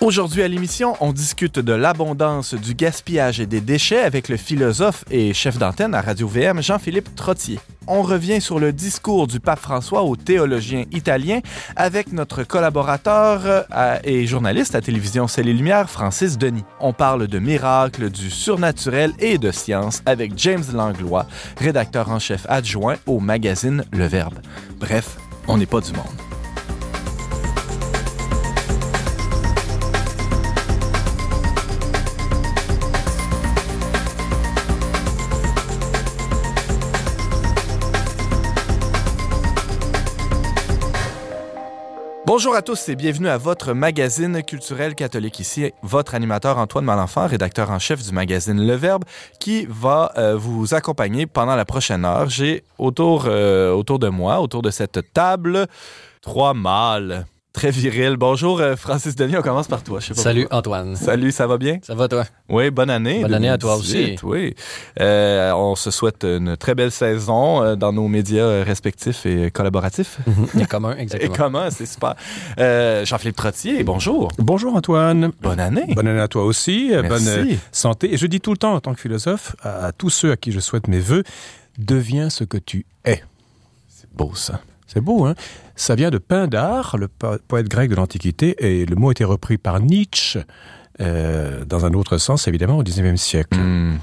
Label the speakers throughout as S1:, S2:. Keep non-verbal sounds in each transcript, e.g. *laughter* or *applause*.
S1: Aujourd'hui à l'émission, on discute de l'abondance du gaspillage et des déchets avec le philosophe et chef d'antenne à Radio-VM Jean-Philippe Trottier. On revient sur le discours du pape François au théologien italien avec notre collaborateur euh, et journaliste à télévision C'est Lumière, Francis Denis. On parle de miracles, du surnaturel et de science avec James Langlois, rédacteur en chef adjoint au magazine Le Verbe. Bref, on n'est pas du monde. Bonjour à tous et bienvenue à votre magazine culturel catholique. Ici, votre animateur Antoine Malenfant, rédacteur en chef du magazine Le Verbe, qui va euh, vous accompagner pendant la prochaine heure. J'ai euh, autour de moi, autour de cette table, trois mâles très viril. Bonjour, euh, Francis Denis, on commence par toi.
S2: Salut, Antoine.
S1: Salut, ça va bien?
S2: Ça va, toi?
S1: Oui, bonne année.
S2: Bonne année à toi aussi.
S1: Oui. Euh, on se souhaite une très belle saison euh, dans nos médias respectifs et collaboratifs. *laughs*
S2: et communs, exactement.
S1: Et communs, c'est super. Jean-Philippe Trottier, bonjour.
S3: Bonjour, Antoine.
S1: Bonne année.
S3: Bonne année à toi aussi. Bonne santé. Et je dis tout le temps, en tant que philosophe, à tous ceux à qui je souhaite mes voeux, deviens ce que tu es.
S1: C'est beau, ça.
S3: C'est beau, hein Ça vient de Pindar, le poète grec de l'Antiquité, et le mot a été repris par Nietzsche, euh, dans un autre sens, évidemment, au 19e siècle.
S1: Hmm.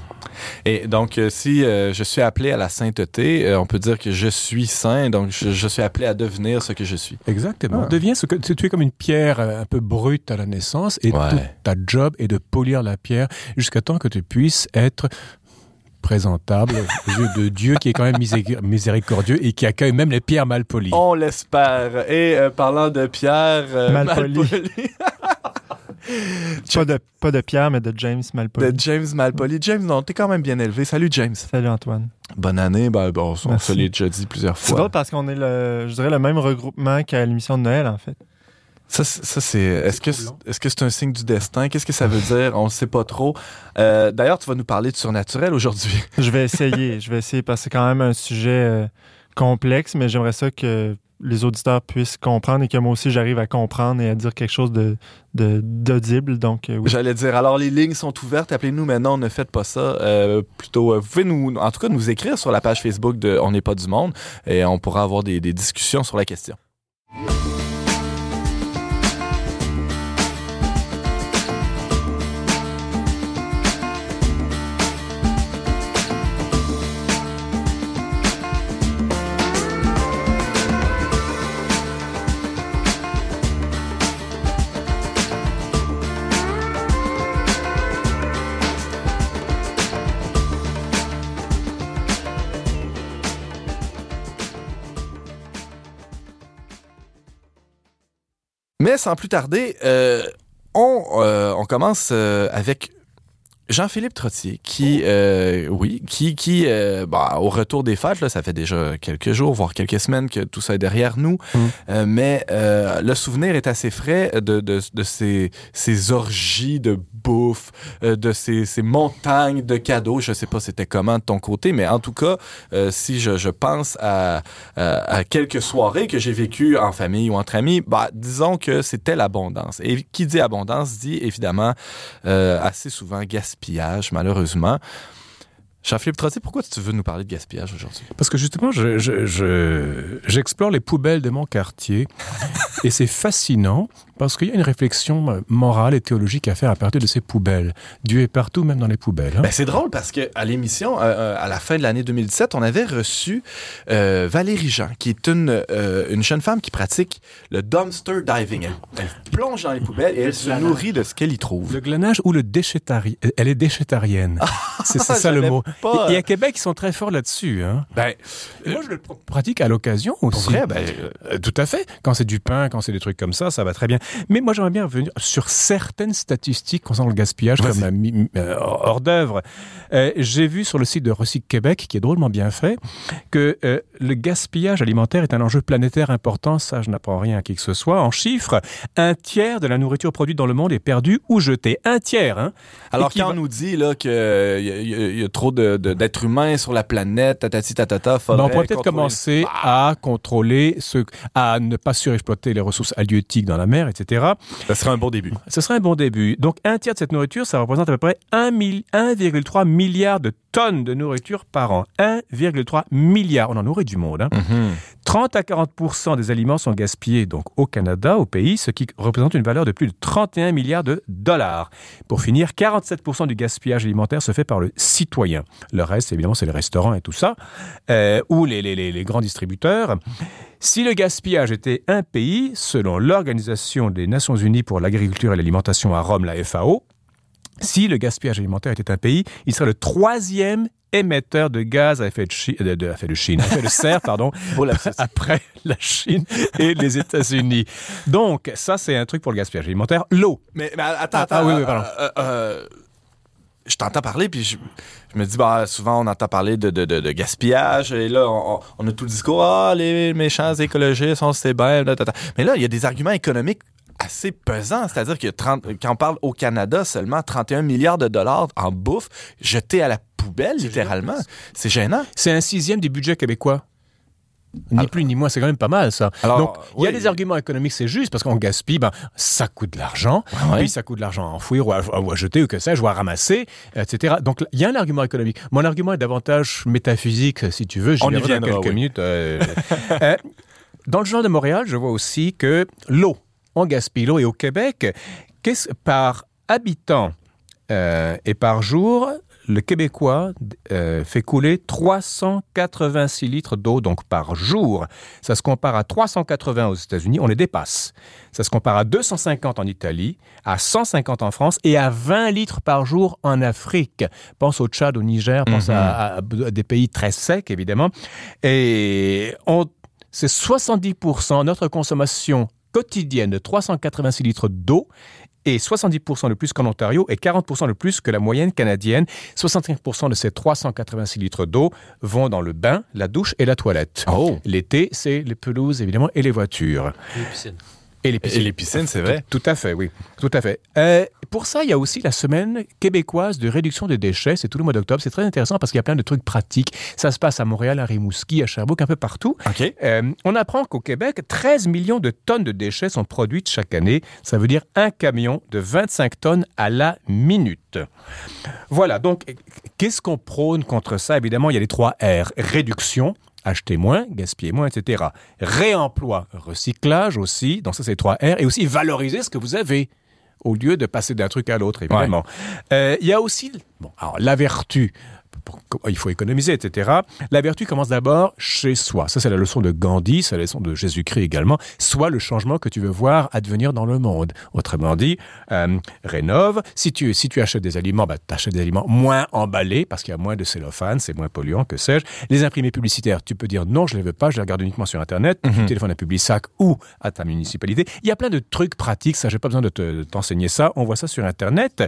S1: Et donc, euh, si euh, je suis appelé à la sainteté, on peut dire que je suis saint, donc je, suis appelé à devenir ce que je suis.
S3: Exactement. Ah. Deviens ce que tu es comme une pierre un peu brute à la naissance, et ta job est de polir la pierre jusqu'à temps que tu puisses être présentable aux yeux de Dieu qui est quand même miséricordieux et qui accueille même les pierres mal polies.
S1: On l'espère. Et euh, parlant de pierres euh, mal, polies. *laughs*
S4: pas, de, pas de Pierre, mais de James Malpoli.
S1: De James Malpoli. James, non, t'es quand même bien élevé. Salut, James.
S4: Salut, Antoine.
S1: Bonne année. Ben, bon, on se l'est déjà dit plusieurs fois.
S4: C'est drôle parce qu'on est, le, je dirais, le même regroupement qu'à l'émission de Noël, en fait.
S1: Ça, ça c'est. Est-ce que est-ce que c'est un signe du destin? Qu'est-ce que ça veut dire? On ne sait pas trop. Euh, d'ailleurs, tu vas nous parler de surnaturel aujourd'hui. *laughs*
S4: je vais essayer. je vais essayer parce que c'est quand même un sujet euh, complexe, mais j'aimerais ça que les auditeurs puissent comprendre et que moi aussi j'arrive à comprendre et à dire quelque chose de d'audible. Donc, euh,
S1: j'allais dire. Alors les lignes sont ouvertes. Appelez-nous maintenant. Ne faites pas ça. plutôt, vous pouvez nous, en tout cas, nous écrire sur la page Facebook de On n'est pas du monde et on pourra avoir des, des discussions sur la question. Mais sans plus tarder, euh, on, euh, on, commence euh, avec Jean-Philippe Trottier, qui, euh, oui, qui, qui euh, bah, au retour des fêtes, là, ça fait déjà quelques jours, voire quelques semaines que tout ça est derrière nous, mmh. euh, mais euh, le souvenir est assez frais de, de, de ces, ces orgies de bouffe, euh, de ces, ces montagnes de cadeaux. Je sais pas c'était comment de ton côté, mais en tout cas, euh, si je, je pense à, à, à, quelques soirées que j'ai vécues en famille ou entre amis, bah, disons que c'était l'abondance. Et qui dit abondance dit évidemment assez souvent gaspillage gaspillage, malheureusement. Jean-Philippe Trottier, pourquoi tu veux nous parler de gaspillage aujourd'hui?
S3: Parce que justement, j'explore je, je, les poubelles de mon quartier *laughs* et c'est fascinant parce qu'il y a une réflexion euh, morale et théologique à faire à partir de ces poubelles. Dieu est partout, même dans les poubelles. Hein?
S1: Ben, c'est drôle parce que à l'émission, euh, euh, à la fin de l'année 2017, on avait reçu euh, Valérie Jean, qui est une, euh, une jeune femme qui pratique le dumpster diving. Elle, elle plonge dans les poubelles et elle se nourrit de ce qu'elle y trouve.
S3: Le glanage ou le déchetari... Elle est déchetarienne. *laughs* c'est ça le mot. Pas... Et à Québec, ils sont très forts là-dessus. Hein?
S1: Ben,
S3: moi, je le pratique à l'occasion aussi.
S1: Vrai, ben,
S3: tout à fait. Quand c'est du pain, quand c'est des trucs comme ça, ça va très bien. Mais moi, j'aimerais bien revenir sur certaines statistiques concernant le gaspillage comme la, euh, hors d'œuvre. Euh, J'ai vu sur le site de Recycle Québec, qui est drôlement bien fait, que euh, le gaspillage alimentaire est un enjeu planétaire important. Ça, je n'apprends rien à qui que ce soit. En chiffres, un tiers de la nourriture produite dans le monde est perdue ou jetée. Un tiers. Hein,
S1: Alors, quand va... on nous dit là qu'il y, y, y, a trop de, de- d'êtres humains sur la planète, tatati tatata.
S3: Ben, on pourrait peut-être commencer à contrôler ce, à ne pas surexploiter les ressources halieutiques dans la mer, etc.
S1: Ça serait un bon début.
S3: Ce serait un bon début. Donc, un tiers de cette nourriture, ça représente à peu près 1 mille- 1,3 milliard de tonnes de nourriture par an. 1,3 milliard. On en nourrit du monde. hein. 30 à 40 des aliments sont gaspillés donc au Canada, au pays, ce qui représente une valeur de plus de 31 milliards de dollars. Pour finir, 47 du gaspillage alimentaire se fait par le citoyen. Le reste, évidemment, c'est les restaurants et tout ça, euh, ou les, les- les- les grands distributeurs. Si le gaspillage était un pays, selon l'Organisation des Nations Unies pour l'agriculture et l'alimentation à Rome, la FAO, si le gaspillage alimentaire était un pays, il serait le troisième émetteur de gaz à effet de, Chi- de, de- à effet de Chine, à effet de serre, pardon, *laughs* après la Chine et les États-Unis. Donc, ça, c'est un truc pour le gaspillage alimentaire. L'eau.
S1: Mais, mais attends,
S3: Ah,
S1: attends.
S3: ah, oui, oui,
S1: euh,
S3: pardon.
S1: euh, euh, je t'entends parler, puis je, je me dis, bah, souvent, on entend parler de, de, de, de gaspillage, et là, on, on a tout le discours, ah, les méchants écologistes, on sait bien, mais là, il y a des arguments économiques assez pesants, c'est-à-dire que 30 quand on parle au Canada, seulement 31 milliards de dollars en bouffe jetés à la poubelle, littéralement. C'est gênant.
S3: C'est un sixième du budget québécois. Ni
S1: Alors-
S3: plus ni moins, c'est quand même pas mal ça.
S1: Alors,
S3: Donc, il y a des arguments économiques, c'est juste, parce qu'on gaspille, ben, ça coûte de l'argent,
S1: ouais.
S3: puis ça coûte de l'argent à enfouir ou à, ou à jeter ou que sais-je, ou à ramasser, etc. Donc, il y a un argument économique. Mon argument est davantage métaphysique, si tu veux. J'y
S1: On y
S3: reviendrai dans quelques
S1: oui.
S3: minutes. euh, *laughs* euh, dans le genre de Montréal, je vois aussi que l'eau, on gaspille l'eau, et au Québec, qu'est-ce par habitant euh, et par jour, le Québécois euh, fait couler 386 litres d'eau donc par jour. Ça se compare à 380 aux États-Unis, on les dépasse. Ça se compare à 250 en Italie, à 150 en France et à 20 litres par jour en Afrique. Pense au Tchad, au Niger, pense à, à- à des pays très secs évidemment. Et on, c'est 70% notre consommation quotidienne de 386 litres d'eau et 70% de plus qu'en Ontario et 40% de plus que la moyenne canadienne. 65% de ces 386 litres d'eau vont dans le bain, la douche et la toilette.
S1: Oh!
S3: L'été, c'est les pelouses évidemment et les voitures.
S2: Les piscines.
S3: Et les
S1: Et les piscines, c'est vrai.
S3: Tout à fait, oui. Tout à fait. Euh, pour ça, il y a aussi la semaine québécoise de réduction des déchets. C'est tout le mois d'octobre. C'est très intéressant parce qu'il y a plein de trucs pratiques. Ça se passe à Montréal, à Rimouski, à Sherbrooke, un peu partout.
S1: OK.
S3: Euh, on apprend qu'au Québec, 13 millions de tonnes de déchets sont produites chaque année. Ça veut dire un camion de 25 tonnes à la minute. Voilà, donc qu'est-ce qu'on prône contre ça? Évidemment, il y a les trois R. Réduction, acheter moins, gaspiller moins, etc. Réemploi, recyclage aussi, donc ça c'est les trois R. Et aussi valoriser ce que vous avez au lieu de passer d'un truc à l'autre, évidemment. Euh, Il y a aussi, bon, alors la vertu, pour- il faut économiser, etc. La vertu commence d'abord chez soi. Ça, c'est la leçon de Gandhi, c'est la leçon de Jésus-Christ également. Soit le changement que tu veux voir advenir dans le monde. Autrement dit, euh, rénove. Si tu, si tu achètes des aliments, bah, tu achètes des aliments moins emballés parce qu'il y a moins de cellophane, c'est moins polluant, que sais-je. Les imprimés publicitaires, tu peux dire non, je ne les veux pas, je les regarde uniquement sur Internet. Tu téléphones à Publisac ou à ta municipalité. Il y a plein de trucs pratiques, ça, j'ai pas besoin de te- de t'enseigner ça. On voit ça sur Internet.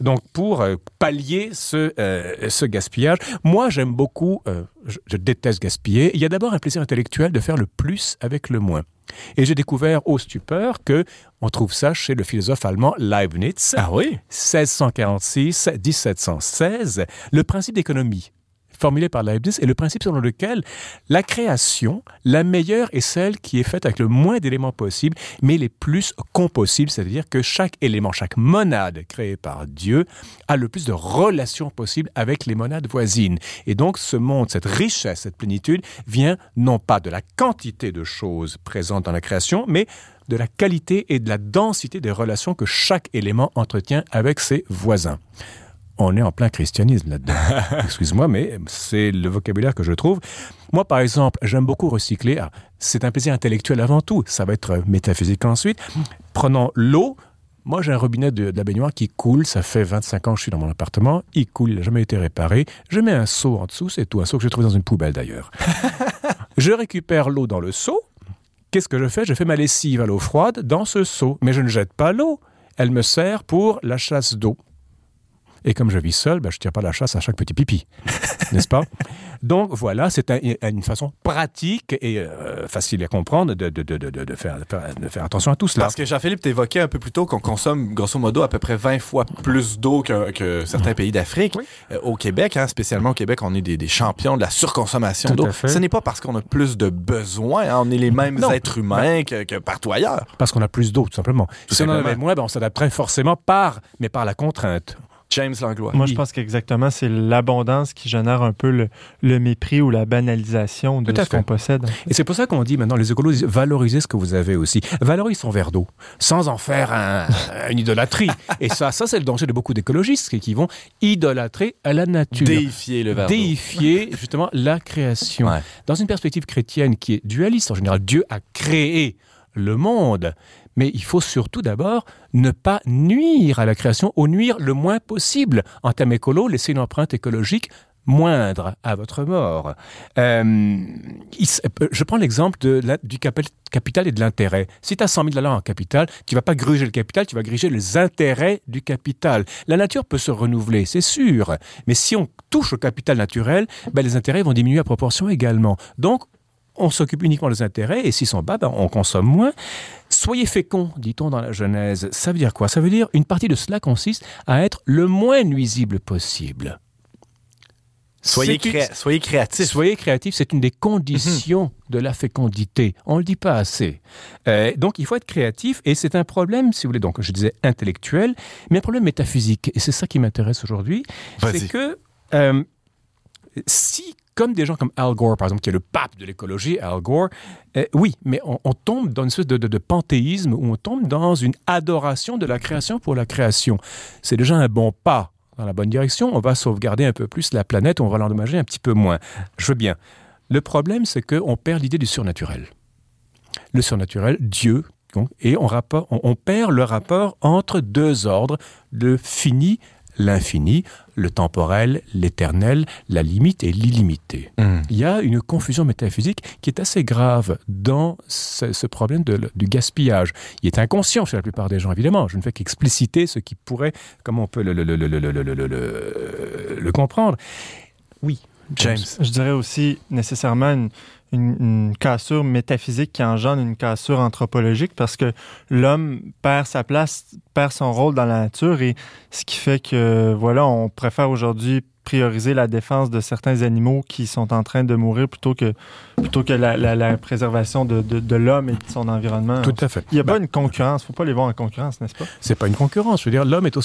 S3: Donc, pour euh, pallier ce, euh, ce gaspillage, moi, j'aime beaucoup, euh, je, je déteste gaspiller. Il y a d'abord un plaisir intellectuel de faire le plus avec le moins. Et j'ai découvert au stupeur que on trouve ça chez le philosophe allemand Leibniz.
S1: Ah oui?
S3: 1646-1716, le principe d'économie formulé par Leibniz est le principe selon lequel la création, la meilleure est celle qui est faite avec le moins d'éléments possibles, mais les plus compossibles, c'est-à-dire que chaque élément, chaque monade créée par Dieu a le plus de relations possibles avec les monades voisines. Et donc ce monde, cette richesse, cette plénitude vient non pas de la quantité de choses présentes dans la création, mais de la qualité et de la densité des relations que chaque élément entretient avec ses voisins. On est en plein christianisme là-dedans. *laughs* Excuse-moi, mais c'est le vocabulaire que je trouve. Moi, par exemple, j'aime beaucoup recycler. Ah, C'est un plaisir intellectuel avant tout. Ça va être métaphysique ensuite. Prenons l'eau. Moi, j'ai un robinet de, de la baignoire qui coule. Ça fait 25 ans que je suis dans mon appartement. Il coule, il n'a jamais été réparé. Je mets un seau en dessous, c'est tout. Un seau que j'ai trouvé dans une poubelle d'ailleurs. *laughs* je récupère l'eau dans le seau. Qu'est-ce que je fais? Je fais ma lessive à l'eau froide dans ce seau. Mais je ne jette pas l'eau. Elle me sert pour la chasse d'eau. Et comme je vis seul, ben, je tire pas la chasse à chaque petit pipi. *laughs* N'est-ce pas? Donc voilà, c'est un- une façon pratique et euh, facile à comprendre de, de, de, de, de faire, de faire- attention à tout cela.
S1: Parce que Jean-Philippe t'évoquait un peu plus tôt qu'on consomme grosso modo à peu près 20 fois plus d'eau que, que certains pays d'Afrique.
S3: Oui.
S1: Euh, au Québec, hein, spécialement au Québec, on est des, des champions de la surconsommation d'eau. Ce n'est pas parce qu'on a plus de besoins, hein, on est les mêmes
S3: Non.
S1: êtres humains que, que partout ailleurs.
S3: Parce qu'on a plus d'eau, tout simplement.
S1: Tout
S3: si on en avait moins, ben, on s'adapterait forcément par, mais par la contrainte.
S1: James Langlois.
S4: Moi,
S3: Oui.
S4: je pense qu'exactement, c'est l'abondance qui génère un peu le, le mépris ou la banalisation de
S3: Tout à
S4: ce qu'on possède.
S3: Et c'est pour ça qu'on dit maintenant, les écolos disent valorisez ce que vous avez aussi. Valorise son verre d'eau, sans en faire un- une idolâtrie. *laughs* Et ça, ça c'est le danger de beaucoup d'écologistes qui- qui vont idolâtrer à la nature.
S1: Déifier le verre d'eau.
S3: déifier *laughs* justement la création.
S1: Ouais.
S3: Dans une perspective chrétienne qui est dualiste en général, Dieu a créé le monde, mais il faut surtout d'abord ne pas nuire à la création, ou nuire le moins possible. En termes écolo, laisser une empreinte écologique moindre à votre mort. Euh, euh, je prends l'exemple du capi- capital et de l'intérêt. Si tu as 100 000 dollars en capital, tu vas pas gruger le capital, tu vas gruger les intérêts du capital. La nature peut se renouveler, c'est sûr, mais si on touche au capital naturel, ben, les intérêts vont diminuer à proportion également. Donc, on s'occupe uniquement des intérêts et s'ils sont bas, ben, on consomme moins. Soyez féconds, dit-on dans la Genèse. Ça veut dire quoi? Ça veut dire une partie de cela consiste à être le moins nuisible possible.
S1: Soyez,
S3: une-
S1: créa- soyez créatifs.
S3: Soyez créatif, c'est une des conditions de la fécondité. On ne le dit pas assez. Euh, donc il faut être créatif et c'est un problème, si vous voulez, donc je disais intellectuel, mais un problème métaphysique. Et c'est ça qui m'intéresse aujourd'hui. C'est que euh, si, comme des gens comme Al Gore, par exemple, qui est le pape de l'écologie, Al Gore, euh, oui, mais on, tombe dans une sorte de, de- de panthéisme où on tombe dans une adoration de la création pour la création. C'est déjà un bon pas dans la bonne direction. On va sauvegarder un peu plus la planète, on va l'endommager un petit peu moins. Je veux bien. Le problème, c'est qu'on perd l'idée du surnaturel. Le surnaturel, Dieu, et on- on perd le rapport entre deux ordres, le fini, l'infini, le temporel, l'éternel, la limite et l'illimité.
S1: Hmm.
S3: Il y a une confusion métaphysique qui est assez grave dans ce, problème de, du gaspillage. Il est inconscient chez la plupart des gens, évidemment. Je ne fais qu'expliciter ce qui pourrait, comment on peut le, le, le, le comprendre. Oui.
S1: James. James.
S4: Je dirais aussi nécessairement une, une- une cassure métaphysique qui engendre une cassure anthropologique parce que l'homme perd sa place, perd son rôle dans la nature et ce qui fait que, voilà, on préfère aujourd'hui prioriser la défense de certains animaux qui sont en train de mourir plutôt que, plutôt que la, la- la préservation de, de- de l'homme et de son environnement.
S3: Tout à fait.
S4: Il n'y a
S3: Ben,
S4: pas une concurrence, il ne faut pas les voir en concurrence, n'est-ce pas?
S3: C'est pas une concurrence. Je veux dire, l'homme est au,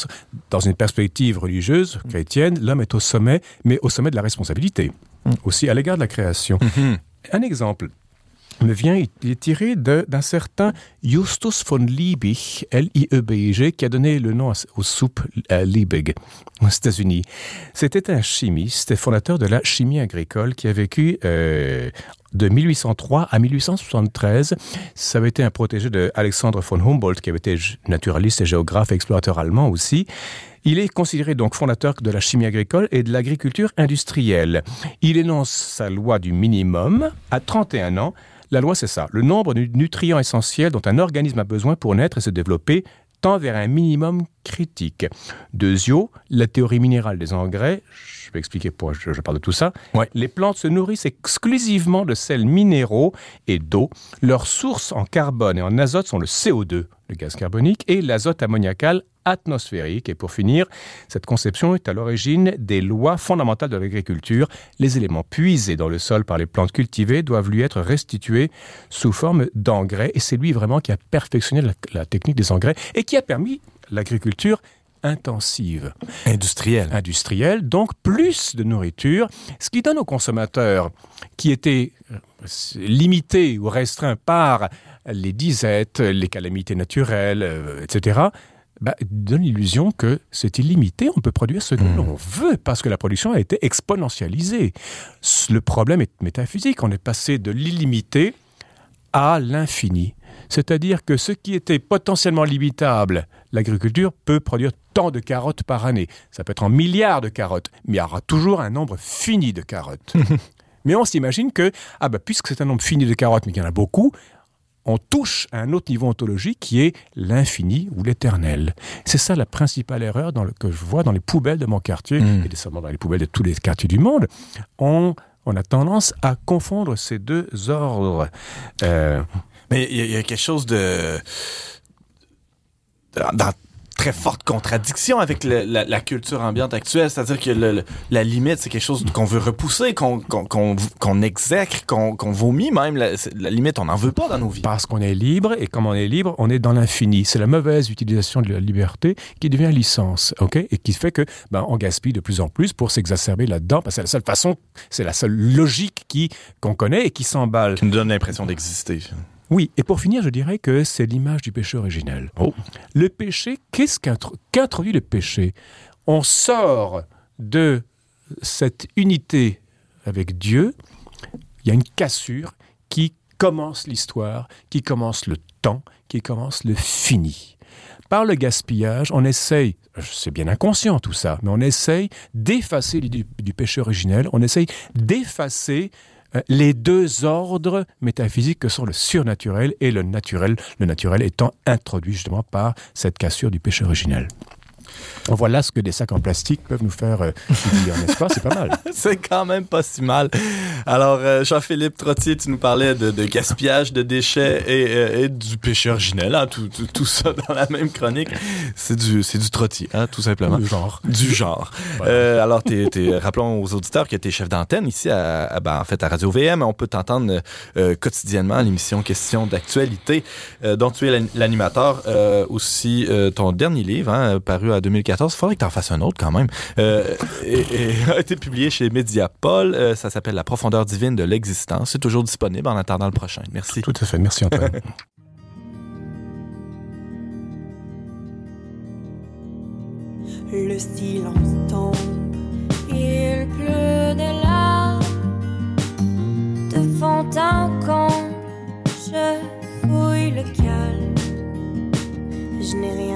S3: dans une perspective religieuse, chrétienne, l'homme est au sommet, mais au sommet de la responsabilité.
S4: Mm.
S3: Aussi à l'égard de la création.
S1: Mhm.
S3: Un exemple me vient, il est tiré d'un certain Justus von Liebig, L-I-E-B-I-G, qui a donné le nom aux soupes euh, Liebig aux États-Unis. C'était un chimiste et fondateur de la chimie agricole qui a vécu euh, de 1803 à 1873. Ça avait été un protégé de Alexandre von Humboldt, qui avait été naturaliste et géographe explorateur allemand aussi. Il est considéré donc fondateur de la chimie agricole et de l'agriculture industrielle. Il énonce sa loi du minimum à 31 ans. La loi, c'est ça, le nombre de nutriments essentiels dont un organisme a besoin pour naître et se développer tend vers un minimum critique. Deuxio, la théorie minérale des engrais, je vais expliquer pourquoi je, je parle de tout ça.
S1: Ouais.
S3: Les plantes se nourrissent exclusivement de sels minéraux et d'eau. Leurs sources en carbone et en azote sont le CO2, le gaz carbonique, et l'azote ammoniacal atmosphérique. Et pour finir, cette conception est à l'origine des lois fondamentales de l'agriculture. Les éléments puisés dans le sol par les plantes cultivées doivent lui être restitués sous forme d'engrais. Et c'est lui vraiment qui a perfectionné la, la technique des engrais et qui a permis l'agriculture intensive
S1: Industriel.
S3: industrielle, donc plus de nourriture, ce qui donne aux consommateurs qui étaient limités ou restreints par les disettes, les calamités naturelles, euh, etc., bah, donne l'illusion que c'est illimité, on peut produire ce que
S1: Mm.
S3: l'on veut parce que la production a été exponentialisée. Le problème est métaphysique, on est passé de l'illimité à l'infini. C'est-à-dire que ce qui était potentiellement limitable, l'agriculture peut produire tant de carottes par année. Ça peut être en milliards de carottes, mais il y aura toujours un nombre fini de carottes. *laughs* mais on s'imagine que, ah bah, puisque c'est un nombre fini de carottes, mais qu'il y en a beaucoup, on touche à un autre niveau ontologique qui est l'infini ou l'éternel. C'est ça la principale erreur dans le, que je vois dans les poubelles de mon quartier,
S1: Mm.
S3: et décemment dans les poubelles de tous les quartiers du monde. On, on a tendance à confondre ces deux ordres. Euh,
S1: Mais il y, a- il y a quelque chose de. dans très forte contradiction avec le- la, la culture ambiante actuelle. C'est-à-dire que le- le- la limite, c'est quelque chose qu'on veut repousser, qu'on qu'on qu'on- qu'on exècre, qu'on qu'on vomit même. La limite, on n'en veut pas dans nos vies.
S3: parce qu'on est libre, et comme on est libre, on est dans l'infini. C'est la mauvaise utilisation de la liberté qui devient licence, ok? Et qui fait que ben, on gaspille de plus en plus pour s'exacerber là-dedans, parce que c'est la seule façon, c'est la seule logique qui qu'on connaît et qui s'emballe.
S1: Qui nous donne l'impression d'exister.
S3: Oui, et pour finir, je dirais que c'est l'image du péché originel.
S1: Oh.
S3: Le péché, qu'est-ce qu'intro- qu'introduit le péché? On sort de cette unité avec Dieu, il y a une cassure qui commence l'histoire, qui commence le temps, qui commence le fini. Par le gaspillage, on essaye, c'est bien inconscient tout ça, mais on essaye d'effacer l'idée du, du péché originel, on essaye d'effacer les deux ordres métaphysiques que sont le surnaturel et le naturel, le naturel étant introduit justement par cette cassure du péché originel. Voilà ce que des sacs en plastique peuvent nous faire euh, n'est-ce pas? C'est pas mal. *laughs*
S1: C'est quand même pas si mal. Alors, euh, Jean-Philippe Trottier, tu nous parlais de, de gaspillage de déchets et, euh, et du péché originel, hein, tout, tout- tout ça dans la même chronique. C'est du, c'est du Trottier, hein, tout simplement.
S3: Du genre.
S1: Du genre. Euh, alors, t'es- rappelons aux auditeurs que tu es chef d'antenne ici à, à- ben, en fait, à Radio VM. On peut t'entendre quotidiennement à l'émission Questions d'actualité, dont tu es l'an- l'animateur. Aussi, ton dernier livre, hein, paru en 2014, il faudrait que tu en fasses un autre quand même, euh, et, et *laughs* a été publié chez Mediapol. Euh, ça s'appelle La profondeur divine de l'existence. C'est toujours disponible en attendant le prochain. Merci.
S3: Tout à fait. Merci Antoine. *laughs*
S5: Le silence tombe, il pleut des larmes de fond en comble. Je fouille le calme, je n'ai rien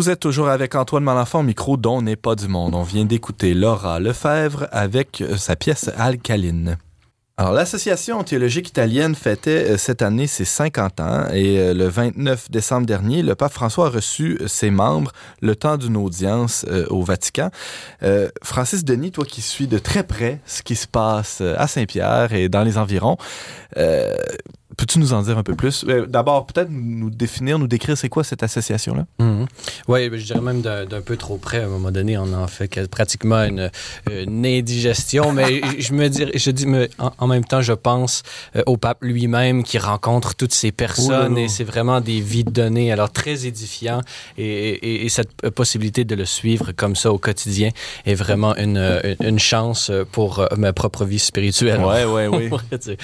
S1: Vous êtes toujours avec Antoine Malenfant micro dont n'est pas du monde. On vient d'écouter Laura Lefebvre avec euh, sa pièce Alcaline. Alors, l'Association théologique italienne fêtait euh, cette année ses 50 ans et euh, le 29 décembre dernier, le pape François a reçu ses membres le temps d'une audience au Vatican. Francis Denis, toi qui suis de très près ce qui se passe à Saint-Pierre et dans les environs, peux-tu nous en dire un peu plus? Euh, D'abord, peut-être nous définir, nous décrire c'est quoi cette association-là?
S2: Mhm. Oui, je dirais même d'un peu trop près. À un moment donné, on en fait que- pratiquement une, une indigestion. Mais *laughs* je me dirais, je dis, mais en, en même temps, je pense euh, au pape lui-même qui rencontre toutes ces personnes et c'est vraiment des vies données. Alors très édifiant et, et- et cette possibilité de le suivre comme ça au quotidien est vraiment une, une, une chance pour euh, ma propre vie spirituelle.
S1: Ouais, ouais, oui. *laughs*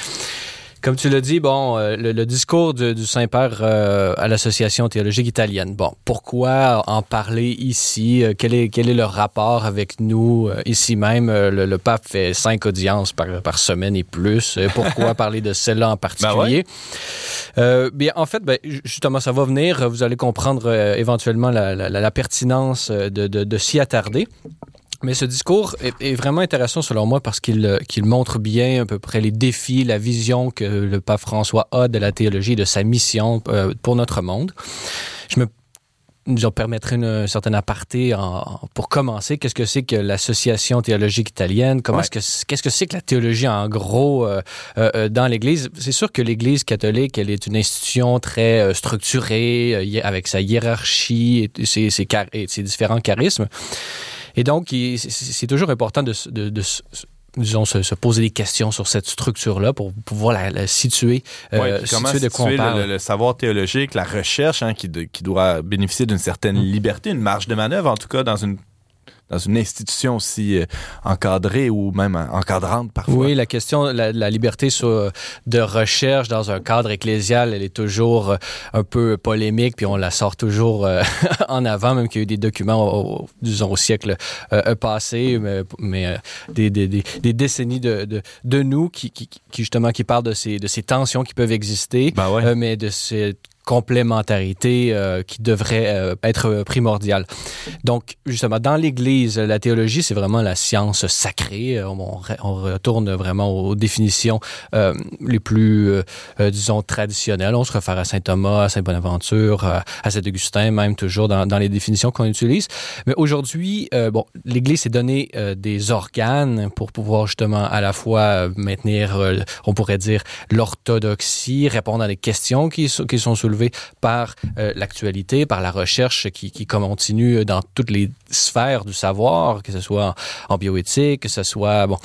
S2: Comme tu l'as dit, bon, euh, le, le discours du Saint-Père euh, à l'Association théologique italienne. Bon, pourquoi en parler ici? Euh, quel, est, quel est le rapport avec nous ici même? Le, le pape fait cinq audiences par, par semaine et plus. Pourquoi *laughs* parler de celle-là en particulier? Euh, bien, en fait, ben, ju- justement, ça va venir. Vous allez comprendre euh, éventuellement la, la- la- la pertinence de, de- de s'y attarder. Mais ce discours est, est vraiment intéressant selon moi parce qu'il euh, qu'il montre bien à peu près les défis, la vision que le pape François a de la théologie et de sa mission euh, pour notre monde. Je me je permettrai une certaine aparté en- pour commencer. Qu'est-ce que c'est que l'association théologique italienne? Comment
S1: Ouais.
S2: est-ce que qu'est-ce que c'est que la théologie en gros euh, dans l'Église? C'est sûr que l'Église catholique, elle est une institution très euh, structurée avec sa hiérarchie et ses, ses, et ses différents charismes. Et donc, c'est- toujours important de, disons, se, se poser des questions sur cette structure-là pour pouvoir la, la situer, euh,
S1: Ouais,
S2: situer de quoi on
S1: situer
S2: parle.
S1: le, savoir théologique, la recherche, hein, qui, de- qui doit bénéficier d'une certaine
S2: Mm.
S1: liberté, une marge de manœuvre, en tout cas, dans une, dans une institution aussi euh, encadrée ou même euh, encadrante parfois.
S2: Oui, la question, la, la liberté sur- de recherche dans un cadre ecclésial, elle est toujours euh, un peu polémique, puis on la sort toujours euh, *laughs* en avant, même qu'il y a eu des documents, au, au- disons, au siècle euh, passé, mais, mais, euh, des, des- des- des décennies de, de, de nous qui, qui, qui, justement qui parlent de ces, de ces tensions qui peuvent exister,
S1: Ben ouais.
S2: euh, mais de cette complémentarité euh, qui devrait euh, être primordiale. Donc, justement, dans l'Église, la théologie, c'est vraiment la science sacrée. On, re- on retourne vraiment aux définitions euh, les plus, disons, traditionnelles. On se réfère à Saint Thomas, à Saint Bonaventure, à Saint Augustin, même toujours dans, dans les définitions qu'on utilise. Mais aujourd'hui, bon, l'Église s'est donné des organes pour pouvoir justement à la fois maintenir, on pourrait dire, l'orthodoxie, répondre à des questions qui, qui sont soulevées par euh, l'actualité, par la recherche qui, qui continue dans toutes les sphères du savoir, que ce soit en, en bioéthique, que ce soit bon,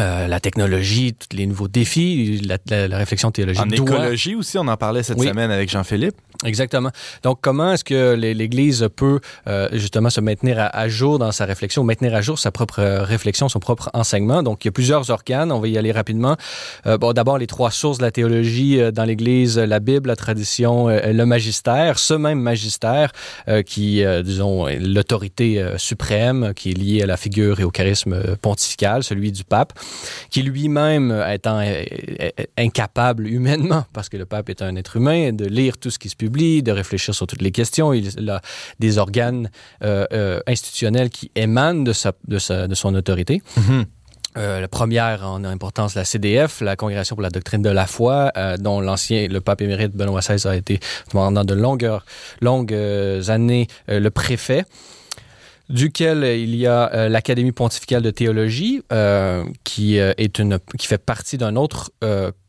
S2: euh, la technologie, tous les nouveaux défis, la, la- la réflexion théologique
S1: En
S2: doit-
S1: écologie aussi, on en parlait cette
S2: Oui.
S1: semaine avec Jean-Philippe.
S2: Exactement. Donc, comment est-ce que l'É- l'Église peut euh, justement se maintenir à, jour dans sa réflexion, maintenir à jour sa propre euh, réflexion, son propre enseignement? Donc, il y a plusieurs organes. On va y aller rapidement. Euh, bon, d'abord, les trois sources de la théologie euh, dans l'Église, la Bible, la tradition, euh, le magistère. Ce même magistère qui, disons, l'autorité suprême, qui est liée à la figure et au charisme pontifical, celui du pape, qui lui-même, étant incapable humainement, parce que le pape est un être humain, de lire tout ce qui se publie, de réfléchir sur toutes les questions. Il a des organes euh, euh, institutionnels qui émanent de, sa, de, sa, de son autorité. Euh, la première en importance, la CDF, la Congrégation pour la doctrine de la foi, euh, dont l'ancien, le pape émérite Benoît XVI a été pendant de longues, longues années euh, le préfet duquel il y a euh, l'Académie pontificale de théologie, euh, qui, euh, est une, qui fait partie d'un autre